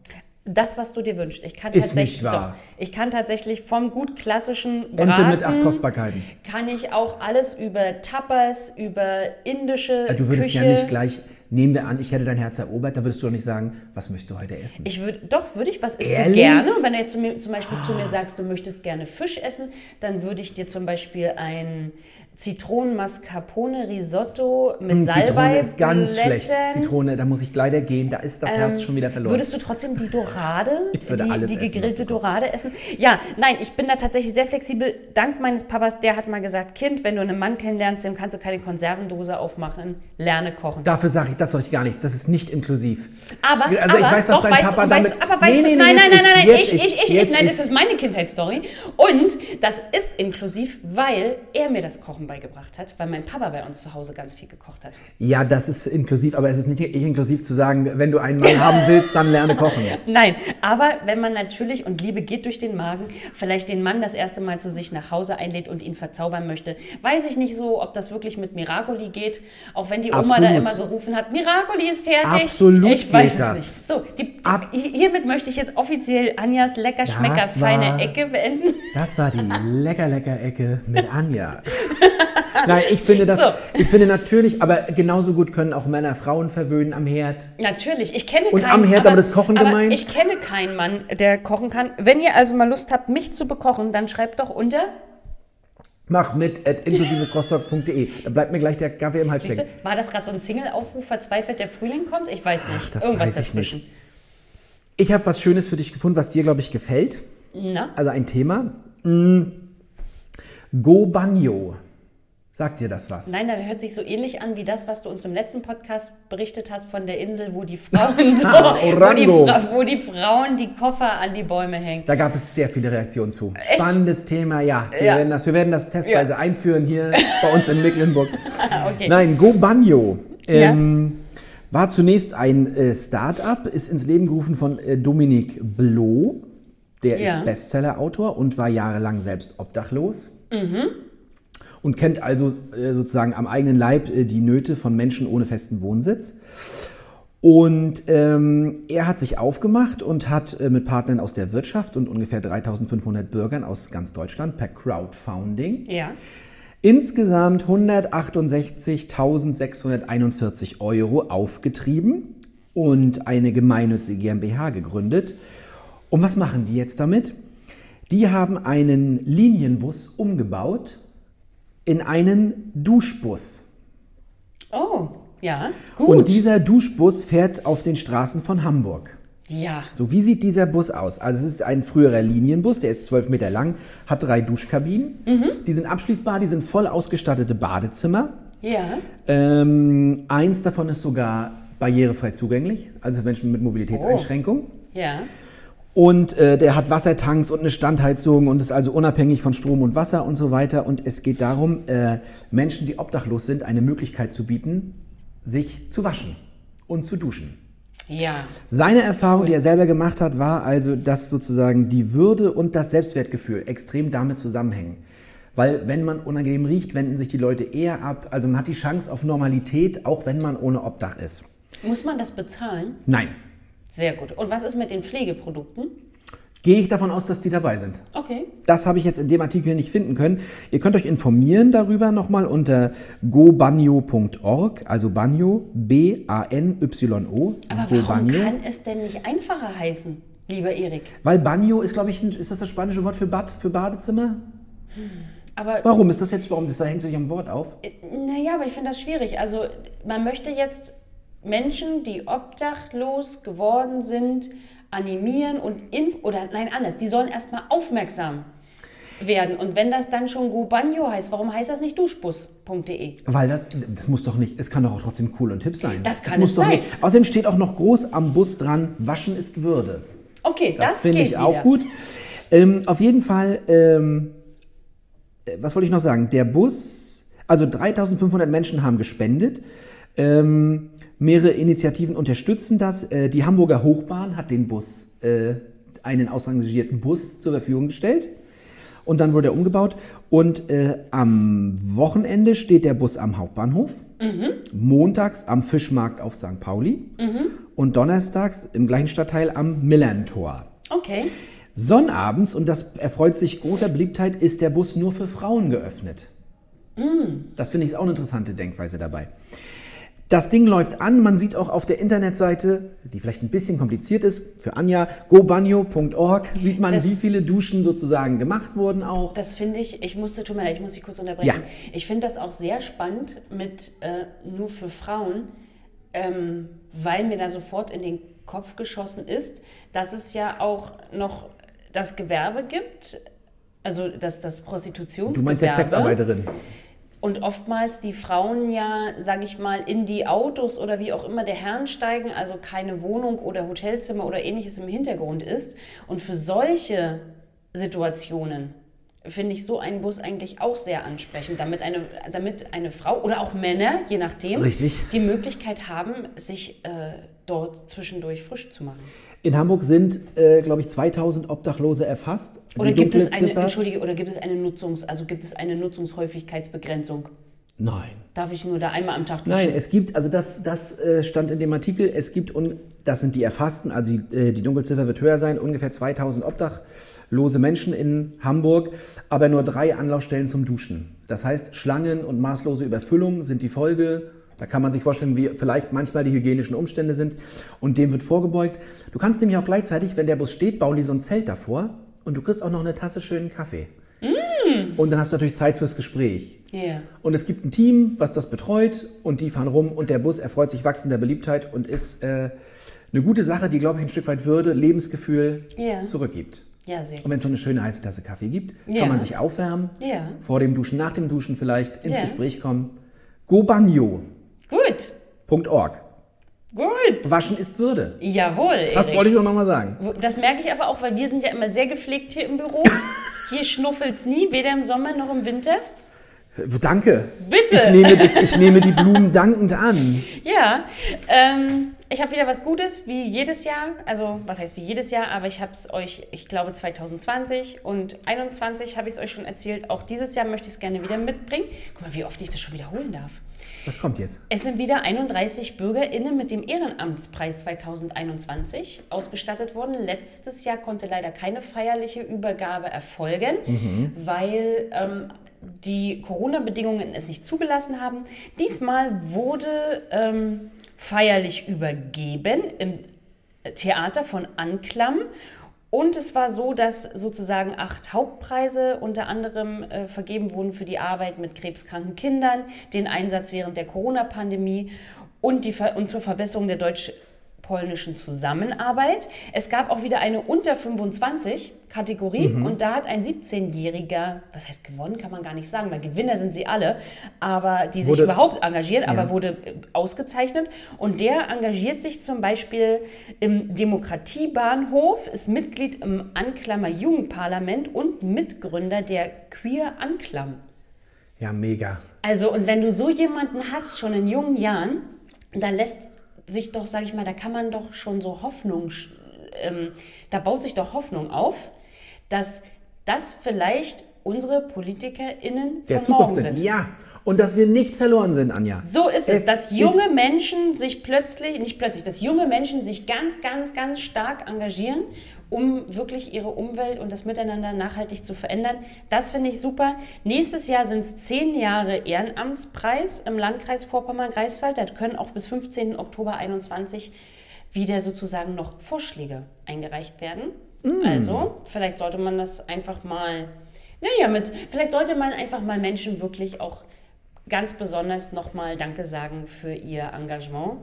Das, was du dir wünschst. Ich kann Ist tatsächlich, nicht wahr. Doch, ich kann tatsächlich vom gut klassischen Braten, Ente mit acht Kostbarkeiten. kann ich auch alles über Tapas, über indische Äh, Du würdest Küche. ja nicht gleich, nehmen wir an, ich hätte dein Herz erobert, da würdest du doch nicht sagen, was möchtest du heute essen? Ich würde, doch, würde ich, was isst du Ehrlich? gerne? Und wenn du jetzt zu mir, zum Beispiel zu mir sagst, du möchtest gerne Fisch essen, dann würde ich dir zum Beispiel ein Zitronen-Mascarpone-Risotto mit Hm, Salbei Zitrone ist ganz schlecht. Zitrone, da muss ich leider gehen, da ist das Herz schon wieder verloren. Ähm, Würdest du trotzdem die Dorade, Ich würde die, alles die essen, was gegrillte kochst. Dorade essen? Ja, nein, ich bin da tatsächlich sehr flexibel. Dank meines Papas, der hat mal gesagt, Kind, wenn du einen Mann kennenlernst, dem kannst du keine Konservendose aufmachen, lerne kochen. Dafür sage ich, das sage ich gar nichts, das ist nicht inklusiv. Aber, Also aber, ich weiß, dass doch, dein weißt, Papa du, damit- aber weißt Nee, du, nee, nee, nein, nein, nein, nein, ich, nein, ich, ich, ich, ich, jetzt nein, ich. das ist meine Kindheitsstory. Und das ist inklusiv, weil er mir das Kochen beigebracht hat, weil mein Papa bei uns zu Hause ganz viel gekocht hat. Ja, das ist inklusiv, aber es ist nicht inklusiv zu sagen, wenn du einen Mann haben willst, dann lerne kochen. Nein, aber wenn man natürlich, und Liebe geht durch den Magen, vielleicht den Mann das erste Mal zu sich nach Hause einlädt und ihn verzaubern möchte, weiß ich nicht so, ob das wirklich mit Miracoli geht, auch wenn die Oma da Absolut. immer gerufen hat, Miracoli ist fertig. Absolut ich weiß das. nicht. So, die, die, hiermit möchte ich jetzt offiziell Anjas lecker Schmecker feine Ecke beenden. Das war die lecker, lecker Ecke mit Anja. Nein, ich finde das, So. ich finde natürlich, aber genauso gut können auch Männer Frauen verwöhnen am Herd. Natürlich, ich kenne Und keinen am Herd aber, aber das Kochen aber gemeint? Ich kenne keinen Mann, der kochen kann. Wenn ihr also mal Lust habt, mich zu bekochen, dann schreibt doch unter. Mach mit at inklusivesrostock.de. Da bleibt mir gleich der Kaffee im Hals stecken. war das gerade so ein Single-Aufruf, verzweifelt der Frühling kommt? Ich weiß nicht. das Irgendwas weiß ich dazwischen. nicht. Ich habe was Schönes für dich gefunden, was dir, glaube ich, gefällt. Na? Also ein Thema. Mm. Go Banyo. Sagt dir das was? Nein, das hört sich so ähnlich an wie das, was du uns im letzten Podcast berichtet hast von der Insel, wo die Frauen so, Ah, wo, die. Fra wo die Frauen die Koffer an die Bäume hängen. Da gab es sehr viele Reaktionen zu. Echt? Spannendes Thema, ja. Wir, Ja. Werden das, wir werden das testweise einführen hier bei uns in Mecklenburg. Okay. Nein, Go Banyo ähm, war zunächst ein äh, Start-up, ist ins Leben gerufen von äh, Dominik Bloh. Der Ja. ist Bestseller-Autor und war jahrelang selbst obdachlos. Mhm. Und kennt also äh, sozusagen am eigenen Leib äh, die Nöte von Menschen ohne festen Wohnsitz. Und ähm, er hat sich aufgemacht und hat äh, mit Partnern aus der Wirtschaft und ungefähr 3500 Bürgern aus ganz Deutschland per Crowdfunding Ja. insgesamt 168.641 Euro aufgetrieben und eine gemeinnützige GmbH gegründet. Und was machen die jetzt damit? Die haben einen Linienbus umgebaut in einen Duschbus. Oh, ja. Und Gut. dieser Duschbus fährt auf den Straßen von Hamburg. ja. So, wie sieht dieser Bus aus? Also es ist ein früherer Linienbus, der ist 12 Meter lang, hat drei Duschkabinen. Die sind abschließbar, die sind voll ausgestattete Badezimmer. Ja. Ähm, eins davon ist sogar barrierefrei zugänglich, also für Menschen mit Mobilitätseinschränkungen. Ja. Und äh, der hat Wassertanks und eine Standheizung und ist also unabhängig von Strom und Wasser und so weiter. Und es geht darum, äh, Menschen, die obdachlos sind, eine Möglichkeit zu bieten, sich zu waschen und zu duschen. Ja. Seine Erfahrung, die er selber gemacht hat, war also, dass sozusagen die Würde und das Selbstwertgefühl extrem damit zusammenhängen. Weil wenn man unangenehm riecht, wenden sich die Leute eher ab. Also man hat die Chance auf Normalität, auch wenn man ohne Obdach ist. Muss man das bezahlen? Nein. Sehr gut. Und was ist mit den Pflegeprodukten? Gehe ich davon aus, dass die dabei sind. Okay. Das habe ich jetzt in dem Artikel nicht finden können. Ihr könnt euch informieren darüber nochmal unter gobanyo.org, also Banyo, B-A-N-Y-O. Aber warum kann es denn nicht einfacher heißen, lieber Erik? Weil Banyo ist, glaube ich, ein, ist das das spanische Wort für Bad, für Badezimmer? Aber Warum ist das jetzt, warum das, da hängt sich am Wort auf? Naja, aber ich finde das schwierig. Also man möchte jetzt Menschen, die obdachlos geworden sind, animieren und inf oder nein, anders, die sollen erstmal aufmerksam werden. Und wenn das dann schon Gobanyo heißt, warum heißt das nicht duschbus.de? Weil das, das muss doch nicht, es kann doch auch trotzdem cool und hip sein. Das kann muss es doch sein. Nicht, außerdem steht auch noch groß am Bus dran, Waschen ist Würde. Okay, Das, das, finde ich auch wieder. gut. Ähm, auf jeden Fall, ähm, äh, was wollte ich noch sagen? Der Bus, also 3500 Menschen haben gespendet. Ähm, mehrere Initiativen unterstützen das. Äh, die Hamburger Hochbahn hat den Bus, äh, einen ausrangierten Bus zur Verfügung gestellt. Und dann wurde er umgebaut. Und äh, am Wochenende steht der Bus am Hauptbahnhof. Montags am Fischmarkt auf St. Pauli. Und donnerstags im gleichen Stadtteil am Millerntor. Okay. Sonnabends, und das erfreut sich großer Beliebtheit, ist der Bus nur für Frauen geöffnet. Das finde ich auch eine interessante Denkweise dabei. Das Ding läuft an, man sieht auch auf der Internetseite, die vielleicht ein bisschen kompliziert ist, für Anja, gobanyo.org, sieht man, Das- wie viele Duschen sozusagen gemacht wurden auch. Das finde ich, ich musste, tut mir leid, ich muss dich kurz unterbrechen. Ja. Ich finde das auch sehr spannend mit äh, nur für Frauen, ähm, weil mir da sofort in den Kopf geschossen ist, dass es ja auch noch das Gewerbe gibt, also das, das Prostitutionsgewerbe. Du meinst jetzt Sexarbeiterin. Und oftmals die Frauen ja, sage ich mal, in die Autos oder wie auch immer der Herrn steigen, also keine Wohnung oder Hotelzimmer oder ähnliches im Hintergrund ist. Und für solche Situationen finde ich so einen Bus eigentlich auch sehr ansprechend, damit eine, damit eine Frau oder auch Männer, je nachdem, Richtig. die Möglichkeit haben, sich äh, dort zwischendurch frisch zu machen. In Hamburg sind, äh, glaube ich, 2000 Obdachlose erfasst. Oder gibt es eine, entschuldige, oder gibt es eine Nutzungs, also gibt es eine Nutzungshäufigkeitsbegrenzung? Nein. Darf ich nur da einmal am Tag duschen? Nein, es gibt, also das, das äh, stand in dem Artikel, es gibt, un, das sind die Erfassten, also die, äh, die Dunkelziffer wird höher sein, ungefähr 2000 obdachlose Menschen in Hamburg, aber nur drei Anlaufstellen zum Duschen. Das heißt, Schlangen und maßlose Überfüllung sind die Folge. Da kann man sich vorstellen, wie vielleicht manchmal die hygienischen Umstände sind und dem wird vorgebeugt. Du kannst nämlich auch gleichzeitig, wenn der Bus steht, bauen die so ein Zelt davor und du kriegst auch noch eine Tasse schönen Kaffee. Und dann hast du natürlich Zeit fürs Gespräch. Ja. Und es gibt ein Team, was das betreut und die fahren rum und der Bus erfreut sich wachsender Beliebtheit und ist äh, eine gute Sache, die, glaube ich, ein Stück weit Würde, Lebensgefühl Ja. zurückgibt. Ja, Und wenn es so eine schöne heiße Tasse Kaffee gibt, Ja. kann man sich aufwärmen, vor dem Duschen, nach dem Duschen vielleicht, ins. Gespräch kommen. gobanyo.org. Gut, gut. Waschen ist Würde. Jawohl, Das Erik. wollte ich doch nochmal sagen. Das merke ich aber auch, weil wir sind ja immer sehr gepflegt hier im Büro. Hier schnuffelt's nie, weder im Sommer noch im Winter. Danke. Bitte. Ich nehme, das, ich nehme die Blumen dankend an. Ja, ähm, ich habe wieder was Gutes, wie jedes Jahr. Also, was heißt wie jedes Jahr, aber ich habe es euch, ich glaube 2020 und 2021 habe ich es euch schon erzählt. Auch dieses Jahr möchte ich es gerne wieder mitbringen. Guck mal, wie oft ich das schon wiederholen darf. Was kommt jetzt? Es sind wieder 31 BürgerInnen mit dem Ehrenamtspreis 2021 ausgestattet worden. Letztes Jahr konnte leider keine feierliche Übergabe erfolgen, weil ähm, die Corona-Bedingungen es nicht zugelassen haben. Diesmal wurde ähm, feierlich übergeben im Theater von Anklam. Und es war so, dass sozusagen acht Hauptpreise unter anderem äh, vergeben wurden für die Arbeit mit krebskranken Kindern, den Einsatz während der Corona-Pandemie und, und zur Verbesserung der deutsch-polnischen Zusammenarbeit. Es gab auch wieder eine unter 25 Kategorie und da hat ein 17-Jähriger, was heißt gewonnen, kann man gar nicht sagen, weil Gewinner sind sie alle, aber die sich Wurde- überhaupt engagiert, aber Ja. wurde äh, ausgezeichnet. Und der engagiert sich zum Beispiel im Demokratiebahnhof, ist Mitglied im Anklammer Jugendparlament und Mitgründer der Queer Anklam. Ja, mega. Also, und wenn du so jemanden hast, schon in jungen Jahren, dann lässt sich doch, sage ich mal, da kann man doch schon so Hoffnung, ähm, da baut sich doch Hoffnung auf, dass das vielleicht unsere PolitikerInnen Der von morgen Zukunft sind. sind. Ja. Und dass wir nicht verloren sind, Anja. So ist es, Es dass junge Menschen sich plötzlich, nicht plötzlich, dass junge Menschen sich ganz, ganz, ganz stark engagieren, um wirklich ihre Umwelt und das Miteinander nachhaltig zu verändern. Das finde ich super. Nächstes Jahr sind es zehn Jahre Ehrenamtspreis im Landkreis Vorpommern-Greifswald. Da können auch bis 15. Oktober 21 wieder sozusagen noch Vorschläge eingereicht werden. Mm. Also, vielleicht sollte man das einfach mal, naja, mit, vielleicht sollte man einfach mal Menschen wirklich auch ganz besonders nochmal Danke sagen für ihr Engagement.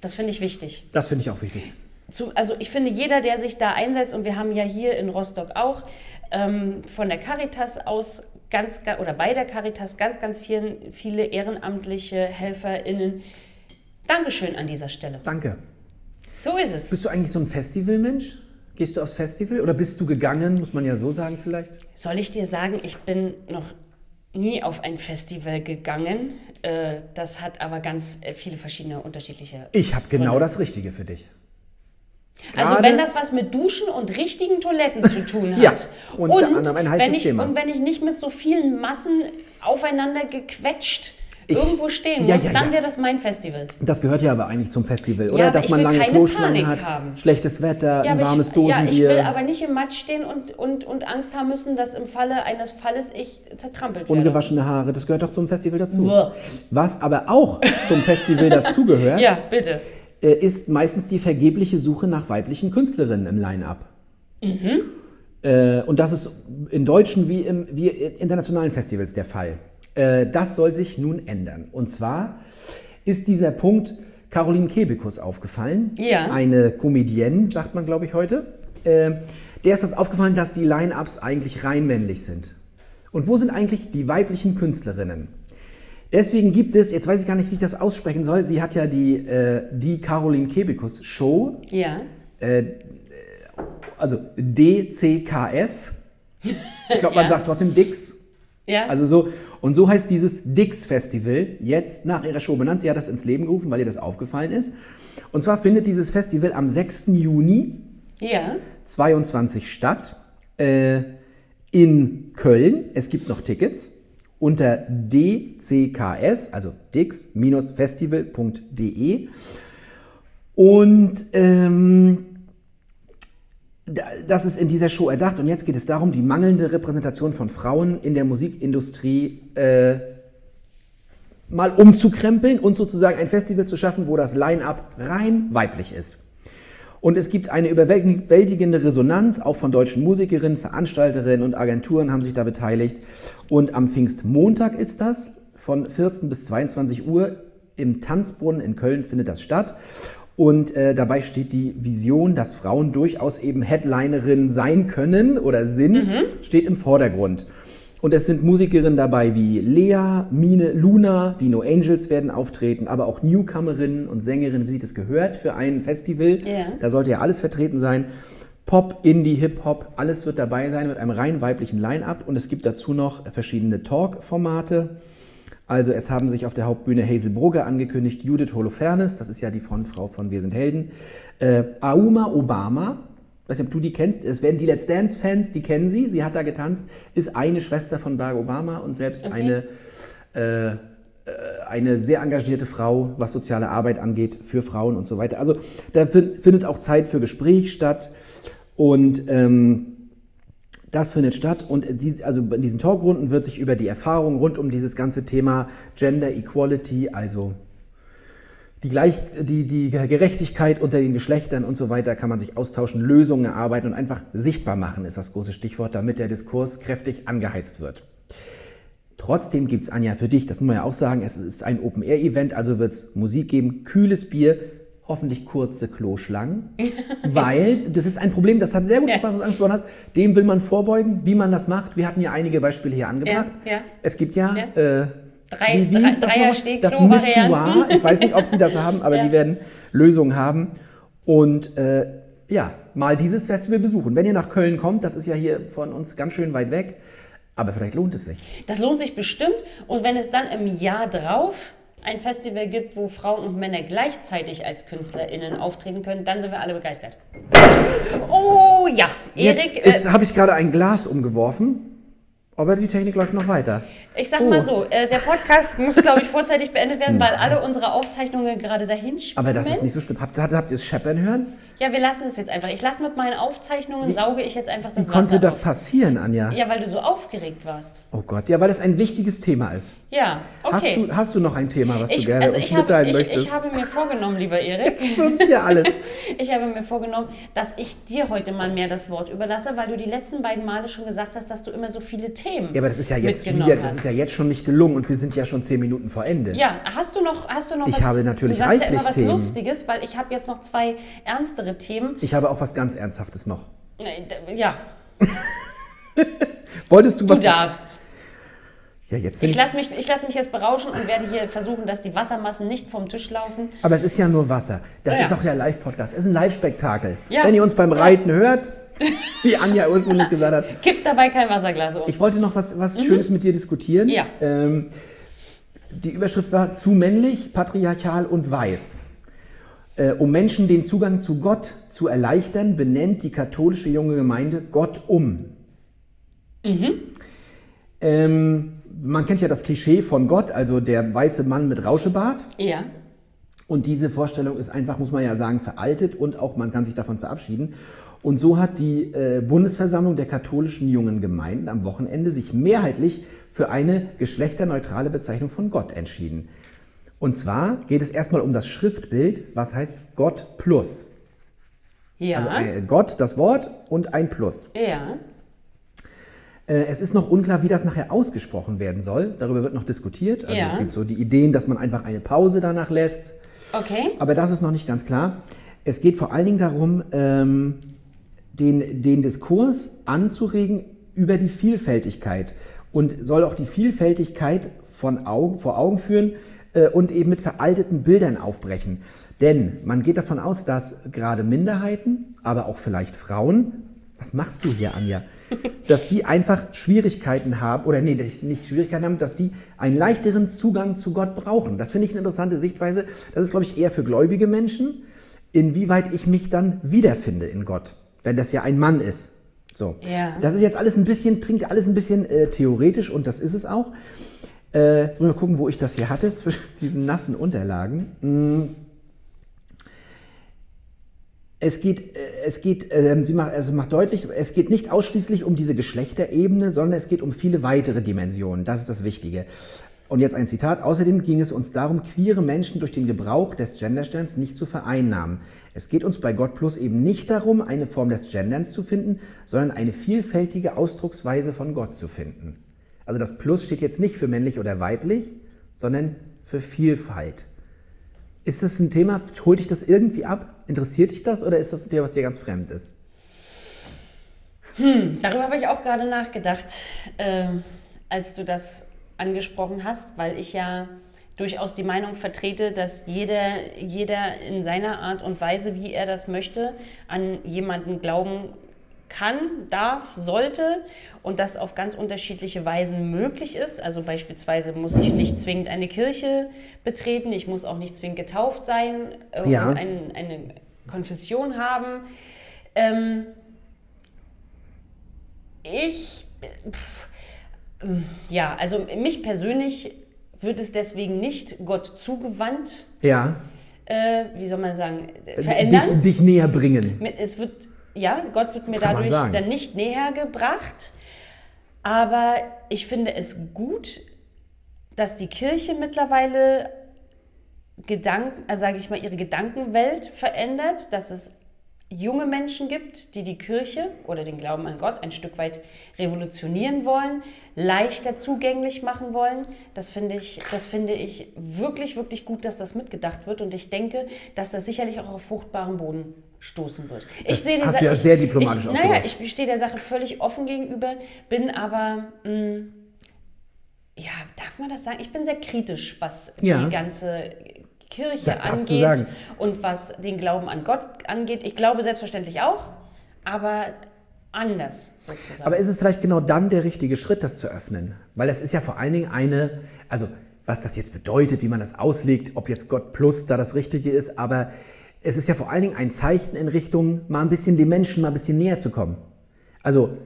Das finde ich wichtig. Das finde ich auch wichtig. Zu, also ich finde, jeder, der sich da einsetzt, und wir haben ja hier in Rostock auch ähm, von der Caritas aus ganz, ga- oder bei der Caritas ganz, ganz vielen, viele ehrenamtliche HelferInnen. Dankeschön an dieser Stelle. Danke. So ist es. Bist du eigentlich so ein Festivalmensch? Gehst du aufs Festival oder bist du gegangen, muss man ja so sagen vielleicht? Soll ich dir sagen, ich bin noch nie auf ein Festival gegangen. Äh, das hat aber ganz äh, viele verschiedene unterschiedliche Ich habe genau das Richtige für dich. Also wenn das was mit Duschen und richtigen Toiletten zu tun hat. Ja, unter anderem ein heißes ich, Thema. Und wenn ich nicht mit so vielen Massen aufeinander gequetscht Ich- irgendwo stehen Ja, muss, ja, dann ja. wäre das mein Festival. Das gehört ja aber eigentlich zum Festival, oder? Dass man lange Kloschlangen hat, haben. schlechtes Wetter, ein warmes ich, ja, ich Dosenbier. will aber nicht im Matsch stehen und, und, und Angst haben müssen, dass im Falle eines Falles ich zertrampelt werde. Ungewaschene Haare, das gehört doch zum Festival dazu. Uah. Was aber auch zum Festival dazugehört, Ja, bitte. Äh, ist meistens die vergebliche Suche nach weiblichen Künstlerinnen im Line-Up. Mhm. Äh, und das ist in deutschen wie, im, wie in internationalen Festivals der Fall. Äh, das soll sich nun ändern. Und zwar ist dieser Punkt Caroline Kebekus aufgefallen. Ja. Eine Comedienne, sagt man, glaube ich, heute. Äh, der ist das aufgefallen, dass die Line-Ups eigentlich rein männlich sind. Und wo sind eigentlich die weiblichen Künstlerinnen? Deswegen gibt es, jetzt weiß ich gar nicht, wie ich das aussprechen soll, sie hat ja die, äh, die Caroline Kebekus Show, Ja. also DCKS. Ich glaube, man Ja. sagt trotzdem Dix. Ja. Also so, und so heißt dieses Dix Festival jetzt nach ihrer Show benannt. Sie hat das ins Leben gerufen, weil ihr das aufgefallen ist. Und zwar findet dieses Festival am 6. Juni ja. 22 statt äh, in Köln. Es gibt noch Tickets unter DCKS, also dix-festival.de. Und ähm, da- das ist in dieser Show erdacht. Und jetzt geht es darum, die mangelnde Repräsentation von Frauen in der Musikindustrie äh, mal umzukrempeln und sozusagen ein Festival zu schaffen, wo das Line-up rein weiblich ist. Und es gibt eine überwältigende Resonanz, auch von deutschen Musikerinnen, Veranstalterinnen und Agenturen haben sich da beteiligt. Und am Pfingstmontag ist das, von 14 bis 22 Uhr im Tanzbrunnen in Köln findet das statt. Und äh, dabei steht die Vision, dass Frauen durchaus eben Headlinerinnen sein können oder sind, steht im Vordergrund. Und es sind Musikerinnen dabei wie Lea, Mine, Luna, die No Angels werden auftreten, aber auch Newcomerinnen und Sängerinnen, wie sich das gehört für ein Festival. Ja. Da sollte ja alles vertreten sein. Pop, Indie, Hip-Hop, alles wird dabei sein mit einem rein weiblichen Line-Up. Und es gibt dazu noch verschiedene Talk-Formate. Also es haben sich auf der Hauptbühne Hazel Brugge angekündigt, Judith Holofernes, das ist ja die Frontfrau von Wir sind Helden, äh, Auma Obama, weiß nicht, ob du die kennst, es werden die Let's Dance-Fans, die kennen sie, sie hat da getanzt, ist eine Schwester von Barack Obama und selbst eine, äh, äh, eine sehr engagierte Frau, was soziale Arbeit angeht, für Frauen und so weiter. Also da fin- findet auch Zeit für Gespräch statt. Und ähm, das findet statt. Und also in diesen Talkrunden wird sich über die Erfahrungen rund um dieses ganze Thema Gender Equality, also die, Gleich, die, die Gerechtigkeit unter den Geschlechtern und so weiter, kann man sich austauschen, Lösungen erarbeiten und einfach sichtbar machen, ist das große Stichwort, damit der Diskurs kräftig angeheizt wird. Trotzdem gibt es, Anja, für dich, das muss man ja auch sagen, es ist ein Open-Air-Event, also wird es Musik geben, kühles Bier, hoffentlich kurze Kloschlangen, weil das ist ein Problem, das hat sehr gut gepasst, was du angesprochen hast, dem will man vorbeugen, wie man das macht. Wir hatten ja einige Beispiele hier angebracht. Ja, ja. Es gibt ja, Ja. Äh, Drei- wie, wie drei- hieß das Dreier- noch? Das. Missoir. Ich weiß nicht, ob sie das haben, aber Ja. sie werden Lösungen haben. Und äh, ja, mal dieses Festival besuchen. Wenn ihr nach Köln kommt, das ist ja hier von uns ganz schön weit weg, aber vielleicht lohnt es sich. Das lohnt sich bestimmt. Und wenn es dann im Jahr drauf ein Festival gibt, wo Frauen und Männer gleichzeitig als KünstlerInnen auftreten können, dann sind wir alle begeistert. Oh ja, Jetzt Erik, äh, habe ich gerade ein Glas umgeworfen, aber die Technik läuft noch weiter. ich sag Oh. mal so, äh, der Podcast muss, glaube ich, vorzeitig beendet werden, weil alle unsere Aufzeichnungen gerade dahin schwimmen. Aber das ist nicht so schlimm. Habt, habt, habt ihr es scheppern hören? Ja, wir lassen es jetzt einfach. Ich lasse mit meinen Aufzeichnungen, sauge ich jetzt einfach das Wie konnte Wasser das auf. passieren, Anja? Ja, weil du so aufgeregt warst. Oh Gott, ja, weil das ein wichtiges Thema ist. Ja, okay. Hast, du, hast du noch ein Thema, was du ich, gerne also uns hab, mitteilen ich, möchtest? ich habe mir vorgenommen, lieber Erik, Stimmt ja alles. ich habe mir vorgenommen, dass ich dir heute mal mehr das Wort überlasse, weil du die letzten beiden Male schon gesagt hast, dass du immer so viele Themen Ja, aber das ist ja jetzt wieder, das ist ja jetzt schon nicht gelungen und wir sind ja schon zehn Minuten vor Ende. Ja, hast du noch, hast du noch Ich was? habe natürlich du sagst ja reichlich immer was Themen. Lustiges, weil ich habe jetzt noch zwei ernstere Themen. Ich habe auch was ganz Ernsthaftes noch. D- Ja, Wolltest du du was? darfst. Ja, jetzt bin Ich ich. lasse mich, ich lass mich jetzt berauschen und werde hier versuchen, dass die Wassermassen nicht vom Tisch laufen. Aber es ist ja nur Wasser. Das Ja, ist auch der Live-Podcast. Es ist ein Live-Spektakel. Ja. Wenn ihr uns beim. Reiten hört, wie Anja ursprünglich gesagt hat. Kipp dabei kein Wasserglas um. Ich wollte noch was, was Schönes mit dir diskutieren. Ja. Ähm, die Überschrift war zu männlich, patriarchal und weiß. Äh, um Menschen den Zugang zu Gott zu erleichtern, benennt die katholische junge Gemeinde Gott um. Ähm, man kennt ja das Klischee von Gott, also der weiße Mann mit Rauschebart. ja. Und diese Vorstellung ist einfach, muss man ja sagen, veraltet und auch man kann sich davon verabschieden. Und so hat die äh, Bundesversammlung der katholischen jungen Gemeinden am Wochenende sich mehrheitlich für eine geschlechterneutrale Bezeichnung von Gott entschieden. Und zwar geht es erstmal um das Schriftbild, was heißt Gott plus. Ja. Also äh, Gott, das Wort und ein Plus. ja. Äh, Es ist noch unklar, wie das nachher ausgesprochen werden soll. Darüber wird noch diskutiert. Also Ja. es gibt so die Ideen, dass man einfach eine Pause danach lässt. Okay. Aber das ist noch nicht ganz klar. Es geht vor allen Dingen darum, ähm, den, den Diskurs anzuregen über die Vielfältigkeit und soll auch die Vielfältigkeit von Augen, vor Augen führen äh, und eben mit veralteten Bildern aufbrechen. Denn man geht davon aus, dass gerade Minderheiten, aber auch vielleicht Frauen, was machst du hier, Anja? Dass die einfach Schwierigkeiten haben, oder nee, nicht nicht Schwierigkeiten haben, dass die einen leichteren Zugang zu Gott brauchen. Das finde ich eine interessante Sichtweise. Das ist, glaube ich, eher für gläubige Menschen, inwieweit ich mich dann wiederfinde in Gott, wenn das ja ein Mann ist. So. Ja. Das ist jetzt alles ein bisschen, klingt alles ein bisschen äh, theoretisch und das ist es auch. Äh, jetzt muss ich mal gucken, wo ich das hier hatte, zwischen diesen nassen Unterlagen. Mm. Es geht, äh, es geht, ähm, sie macht, also macht deutlich, es geht nicht ausschließlich um diese Geschlechterebene, sondern es geht um viele weitere Dimensionen. Das ist das Wichtige. Und jetzt ein Zitat. Außerdem ging es uns darum, queere Menschen durch den Gebrauch des Gendersterns nicht zu vereinnahmen. Es geht uns bei Gott Plus eben nicht darum, eine Form des Genderns zu finden, sondern eine vielfältige Ausdrucksweise von Gott zu finden. Also das Plus steht jetzt nicht für männlich oder weiblich, sondern für Vielfalt. Ist das ein Thema, holt dich das irgendwie ab? Interessiert dich das oder ist das ein Thema, was dir ganz fremd ist? Darüber habe ich auch gerade nachgedacht, ähm, als du das angesprochen hast, weil ich ja durchaus die Meinung vertrete, dass jeder, jeder in seiner Art und Weise, wie er das möchte, an jemanden glauben kann, darf, sollte und das auf ganz unterschiedliche Weisen möglich ist. Also beispielsweise muss ich nicht zwingend eine Kirche betreten, ich muss auch nicht zwingend getauft sein äh, Ja. und ein, eine Konfession haben. Ähm, ich, pff, ja, also mich persönlich wird es deswegen nicht Gott zugewandt, Ja. äh, wie soll man sagen, äh, verändern. Dich, dich näher bringen. Es wird, ja, Gott wird mir dadurch dann nicht näher gebracht. Aber ich finde es gut, dass die Kirche mittlerweile Gedanken, also sage ich mal, ihre Gedankenwelt verändert, dass es junge Menschen gibt, die die Kirche oder den Glauben an Gott ein Stück weit revolutionieren wollen, leichter zugänglich machen wollen. Das finde ich, das finde ich wirklich, wirklich gut, dass das mitgedacht wird. Und ich denke, dass das sicherlich auch auf fruchtbaren Boden stoßen wird. Das sehe hast Sa- du ja ich- sehr diplomatisch ich, Naja, ich stehe der Sache völlig offen gegenüber, bin aber, mh, ja, darf man das sagen? Ich bin sehr kritisch, was Ja. die ganze Kirche Das darfst du angeht sagen. und was den Glauben an Gott angeht. Ich glaube selbstverständlich auch, aber anders sozusagen. Aber ist es vielleicht genau dann der richtige Schritt, das zu öffnen? Weil es ist ja vor allen Dingen eine, also was das jetzt bedeutet, wie man das auslegt, ob jetzt Gott plus da das Richtige ist, aber es ist ja vor allen Dingen ein Zeichen in Richtung, mal ein bisschen den Menschen mal ein bisschen näher zu kommen. Also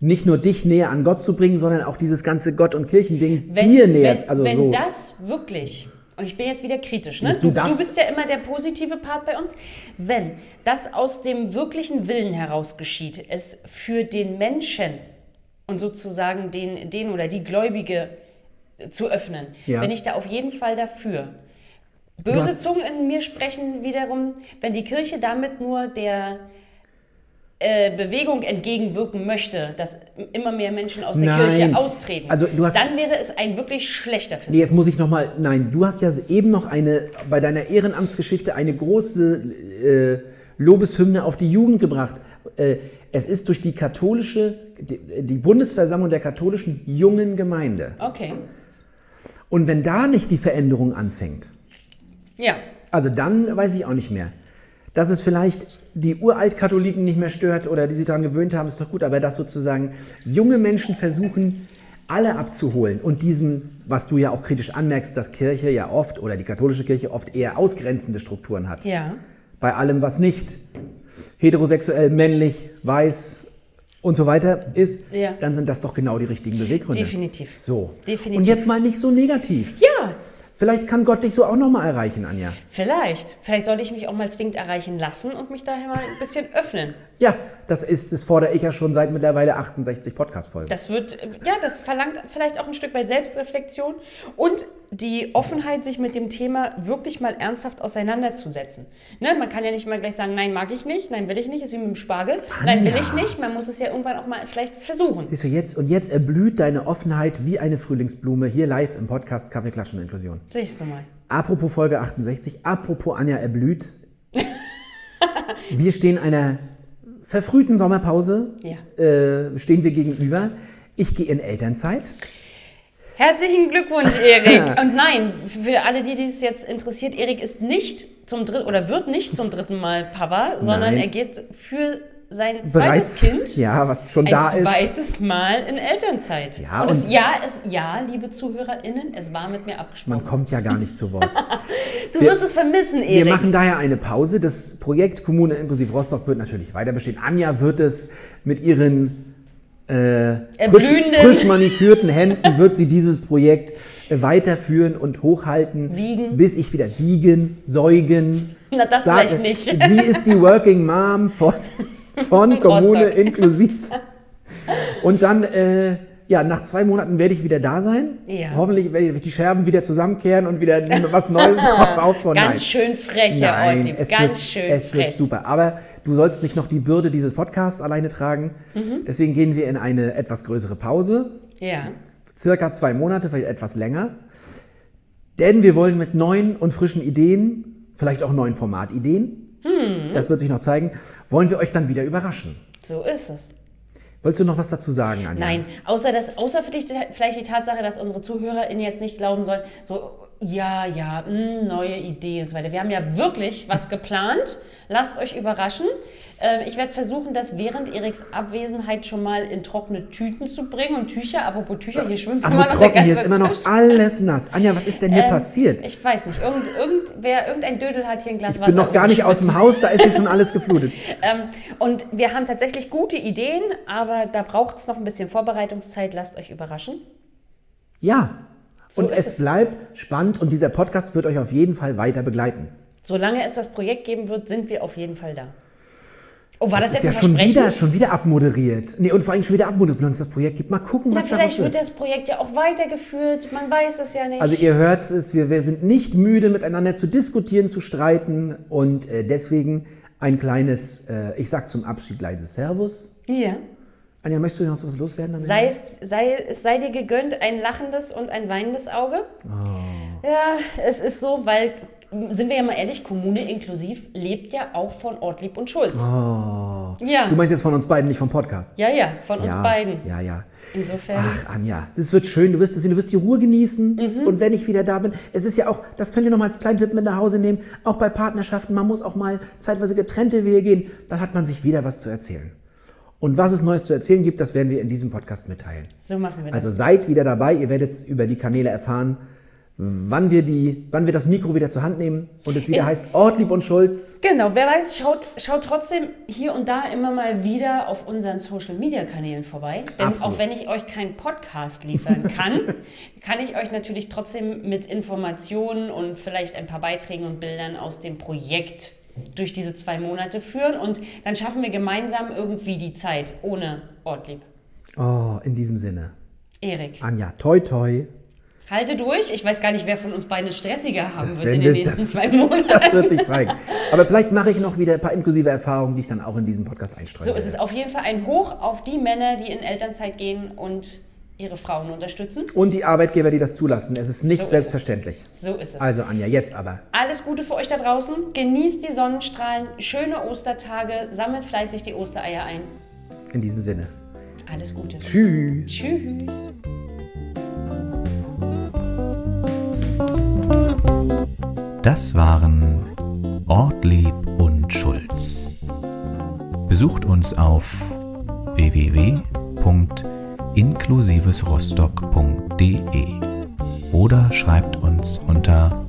nicht nur dich näher an Gott zu bringen, sondern auch dieses ganze Gott- und Kirchending dir näher. Wenn, also wenn so. das wirklich, ich bin jetzt wieder kritisch, ne? Du Du, bist ja immer der positive Part bei uns. Wenn das aus dem wirklichen Willen heraus geschieht, es für den Menschen und sozusagen den, den oder die Gläubige zu öffnen, Ja. bin ich da auf jeden Fall dafür. Böse Zungen in mir sprechen wiederum, wenn die Kirche damit nur der äh, Bewegung entgegenwirken möchte, dass immer mehr Menschen aus der Nein. Kirche austreten, Also du hast- dann wäre es ein wirklich schlechter Versuch. Nee, jetzt muss ich noch mal. Nein, du hast ja eben noch eine bei deiner Ehrenamtsgeschichte eine große äh, Lobeshymne auf die Jugend gebracht. Äh, es ist durch die katholische, die, die Bundesversammlung der katholischen jungen Gemeinde. Okay. Und wenn da nicht die Veränderung anfängt, Ja. also dann weiß ich auch nicht mehr. Dass es vielleicht die Uraltkatholiken nicht mehr stört oder die sich daran gewöhnt haben, ist doch gut, aber dass sozusagen junge Menschen versuchen, alle abzuholen und diesem, was du ja auch kritisch anmerkst, dass Kirche ja oft oder die katholische Kirche oft eher ausgrenzende Strukturen hat. Ja. Bei allem, was nicht heterosexuell, männlich, weiß und so weiter ist, Ja. dann sind das doch genau die richtigen Beweggründe. Definitiv. So. Definitiv. Und jetzt mal nicht so negativ. Ja, Vielleicht kann Gott dich so auch noch mal erreichen, Anja. vielleicht. Vielleicht sollte ich mich auch mal zwingend erreichen lassen und mich daher mal ein bisschen öffnen. Ja, das ist, das fordere ich ja schon seit mittlerweile 68 Podcast-Folgen. Das wird, ja, das verlangt vielleicht auch ein Stück weit Selbstreflexion und die Offenheit, sich mit dem Thema wirklich mal ernsthaft auseinanderzusetzen. Ne? Man kann ja nicht mal gleich sagen, nein, mag ich nicht, nein, will ich nicht, ist wie mit dem Spargel. Nein, will Anja. ich nicht. Man muss es ja irgendwann auch mal vielleicht versuchen. Siehst du jetzt, und jetzt erblüht deine Offenheit wie eine Frühlingsblume hier live im Podcast Kaffee Klatschen und Inklusion. Siehst du mal. Apropos Folge 68, apropos Anja erblüht. wir stehen einer verfrühten Sommerpause, Ja. äh, stehen wir gegenüber. Ich gehe in Elternzeit. Herzlichen Glückwunsch, Erik. Und nein, für alle, die dies jetzt interessiert, Erik ist nicht zum dritten oder wird nicht zum dritten Mal Papa, sondern Nein. er geht für sein zweites Bereits, Kind ja, was schon ein da ist. zweites Mal in Elternzeit. Ja, und, und- es, ja, es, ja, liebe ZuhörerInnen, es war mit mir abgesprochen. Man kommt ja gar nicht zu Wort. du wirst es vermissen, Wir Erik. machen daher eine Pause. Das Projekt Kommune inklusiv Rostock wird natürlich weiter bestehen. Anja wird es mit ihren äh, frisch, frisch manikürten Händen wird sie dieses Projekt weiterführen und hochhalten, Wiegen. bis ich wieder wiegen, säugen. Na, das vielleicht nicht. Sie ist die Working Mom von, von Kommune Rostock. inklusiv. Und dann, äh, ja, nach zwei Monaten werde ich wieder da sein. Ja. Hoffentlich werde ich die Scherben wieder zusammenkehren und wieder was Neues drauf aufbauen. Nein. Ganz schön frech, Herr Nein, Ortlieb. es, Ganz wird, schön es frech. wird super. Aber du sollst nicht noch die Bürde dieses Podcasts alleine tragen. Mhm. Deswegen gehen wir in eine etwas größere Pause. Ja. Circa zwei Monate, vielleicht etwas länger. Denn wir wollen mit neuen und frischen Ideen, vielleicht auch neuen Formatideen, Mhm. das wird sich noch zeigen, wollen wir euch dann wieder überraschen. So ist es. Wolltest du noch was dazu sagen, Anja? Nein, außer, das, außer vielleicht die Tatsache, dass unsere ZuhörerInnen jetzt nicht glauben sollen, so, ja, ja, mh, neue Idee und so weiter. Wir haben ja wirklich was geplant. Lasst euch überraschen. Ähm, ich werde versuchen, das während Eriks Abwesenheit schon mal in trockene Tüten zu bringen. Und Tücher, apropos Tücher, hier schwimmt Aber immer noch der trocken, hier ist immer noch alles nass. Anja, was ist denn hier Ähm, passiert? Ich weiß nicht. Irgend, irgendwer, irgendein Dödel hat hier ein Glas Ich Wasser bin noch gar nicht aus dem Haus, da ist hier schon alles geflutet. Ähm, und wir haben tatsächlich gute Ideen, aber da braucht es noch ein bisschen Vorbereitungszeit. Lasst euch überraschen. Ja. So und es es. bleibt spannend und dieser Podcast wird euch auf jeden Fall weiter begleiten. Solange es das Projekt geben wird, sind wir auf jeden Fall da. Oh, war das, Das ist jetzt ja schon wieder, schon wieder abmoderiert. Nee, und vor allem schon wieder abmoderiert, solange es das Projekt gibt. Mal gucken, Na, was daraus vielleicht wird wird. das Projekt ja auch weitergeführt. Man weiß es ja nicht. Also ihr hört es, wir, wir sind nicht müde, miteinander zu diskutieren, zu streiten und äh, deswegen ein kleines, äh, ich sag zum Abschied leises Servus. ja. Anja, möchtest du noch was loswerden? am Sei es, sei, es sei dir gegönnt ein lachendes und ein weinendes Auge. Oh. Ja, es ist so, weil, sind wir ja mal ehrlich, Kommune inklusiv lebt ja auch von Ortlieb und Schulz. Ja. Oh. Du meinst jetzt von uns beiden, nicht vom Podcast? ja, ja, von uns ja, beiden. Ja, ja. Insofern. Ach, Anja, das wird schön. Du wirst es sehen, du wirst die Ruhe genießen. Mhm. Und wenn ich wieder da bin, es ist ja auch, das könnt ihr noch mal als kleinen Tipp mit nach Hause nehmen, auch bei Partnerschaften, man muss auch mal zeitweise getrennte Wege gehen, dann hat man sich wieder was zu erzählen. Und was es Neues zu erzählen gibt, das werden wir in diesem Podcast mitteilen. So machen wir das. Also seid wieder dabei, ihr werdet über die Kanäle erfahren, wann wir, die, wann wir das Mikro wieder zur Hand nehmen und es wieder heißt Ortlieb und Schulz. Genau, wer weiß, schaut, schaut trotzdem hier und da immer mal wieder auf unseren Social Media Kanälen vorbei. Denn Absolut. auch wenn ich euch keinen Podcast liefern kann, kann ich euch natürlich trotzdem mit Informationen und vielleicht ein paar Beiträgen und Bildern aus dem Projekt durch diese zwei Monate führen. Und dann schaffen wir gemeinsam irgendwie die Zeit ohne Ortlieb. Oh, in diesem Sinne. Erik, Anja, toi toi. halte durch. Ich weiß gar nicht, wer von uns beide stressiger haben Das wird in den nächsten das- zwei Monaten. Das wird sich zeigen. Aber vielleicht mache ich noch wieder ein paar inklusive Erfahrungen, die ich dann auch in diesen Podcast einstreue. So ist es auf jeden Fall ein Hoch auf die Männer, die in Elternzeit gehen und ihre Frauen unterstützen. Und die Arbeitgeber, die das zulassen. Es ist nicht So ist selbstverständlich. So ist es. Also Anja, jetzt aber. Alles Gute für euch da draußen. Genießt die Sonnenstrahlen, schöne Ostertage, sammelt fleißig die Ostereier ein. In diesem Sinne. Alles Gute. Tschüss. Tschüss. Das waren Ortlieb und Schulz. Besucht uns auf www.inklusivesrostock.de oder schreibt uns unter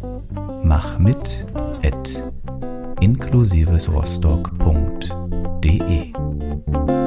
machmit@inklusivesrostock.de.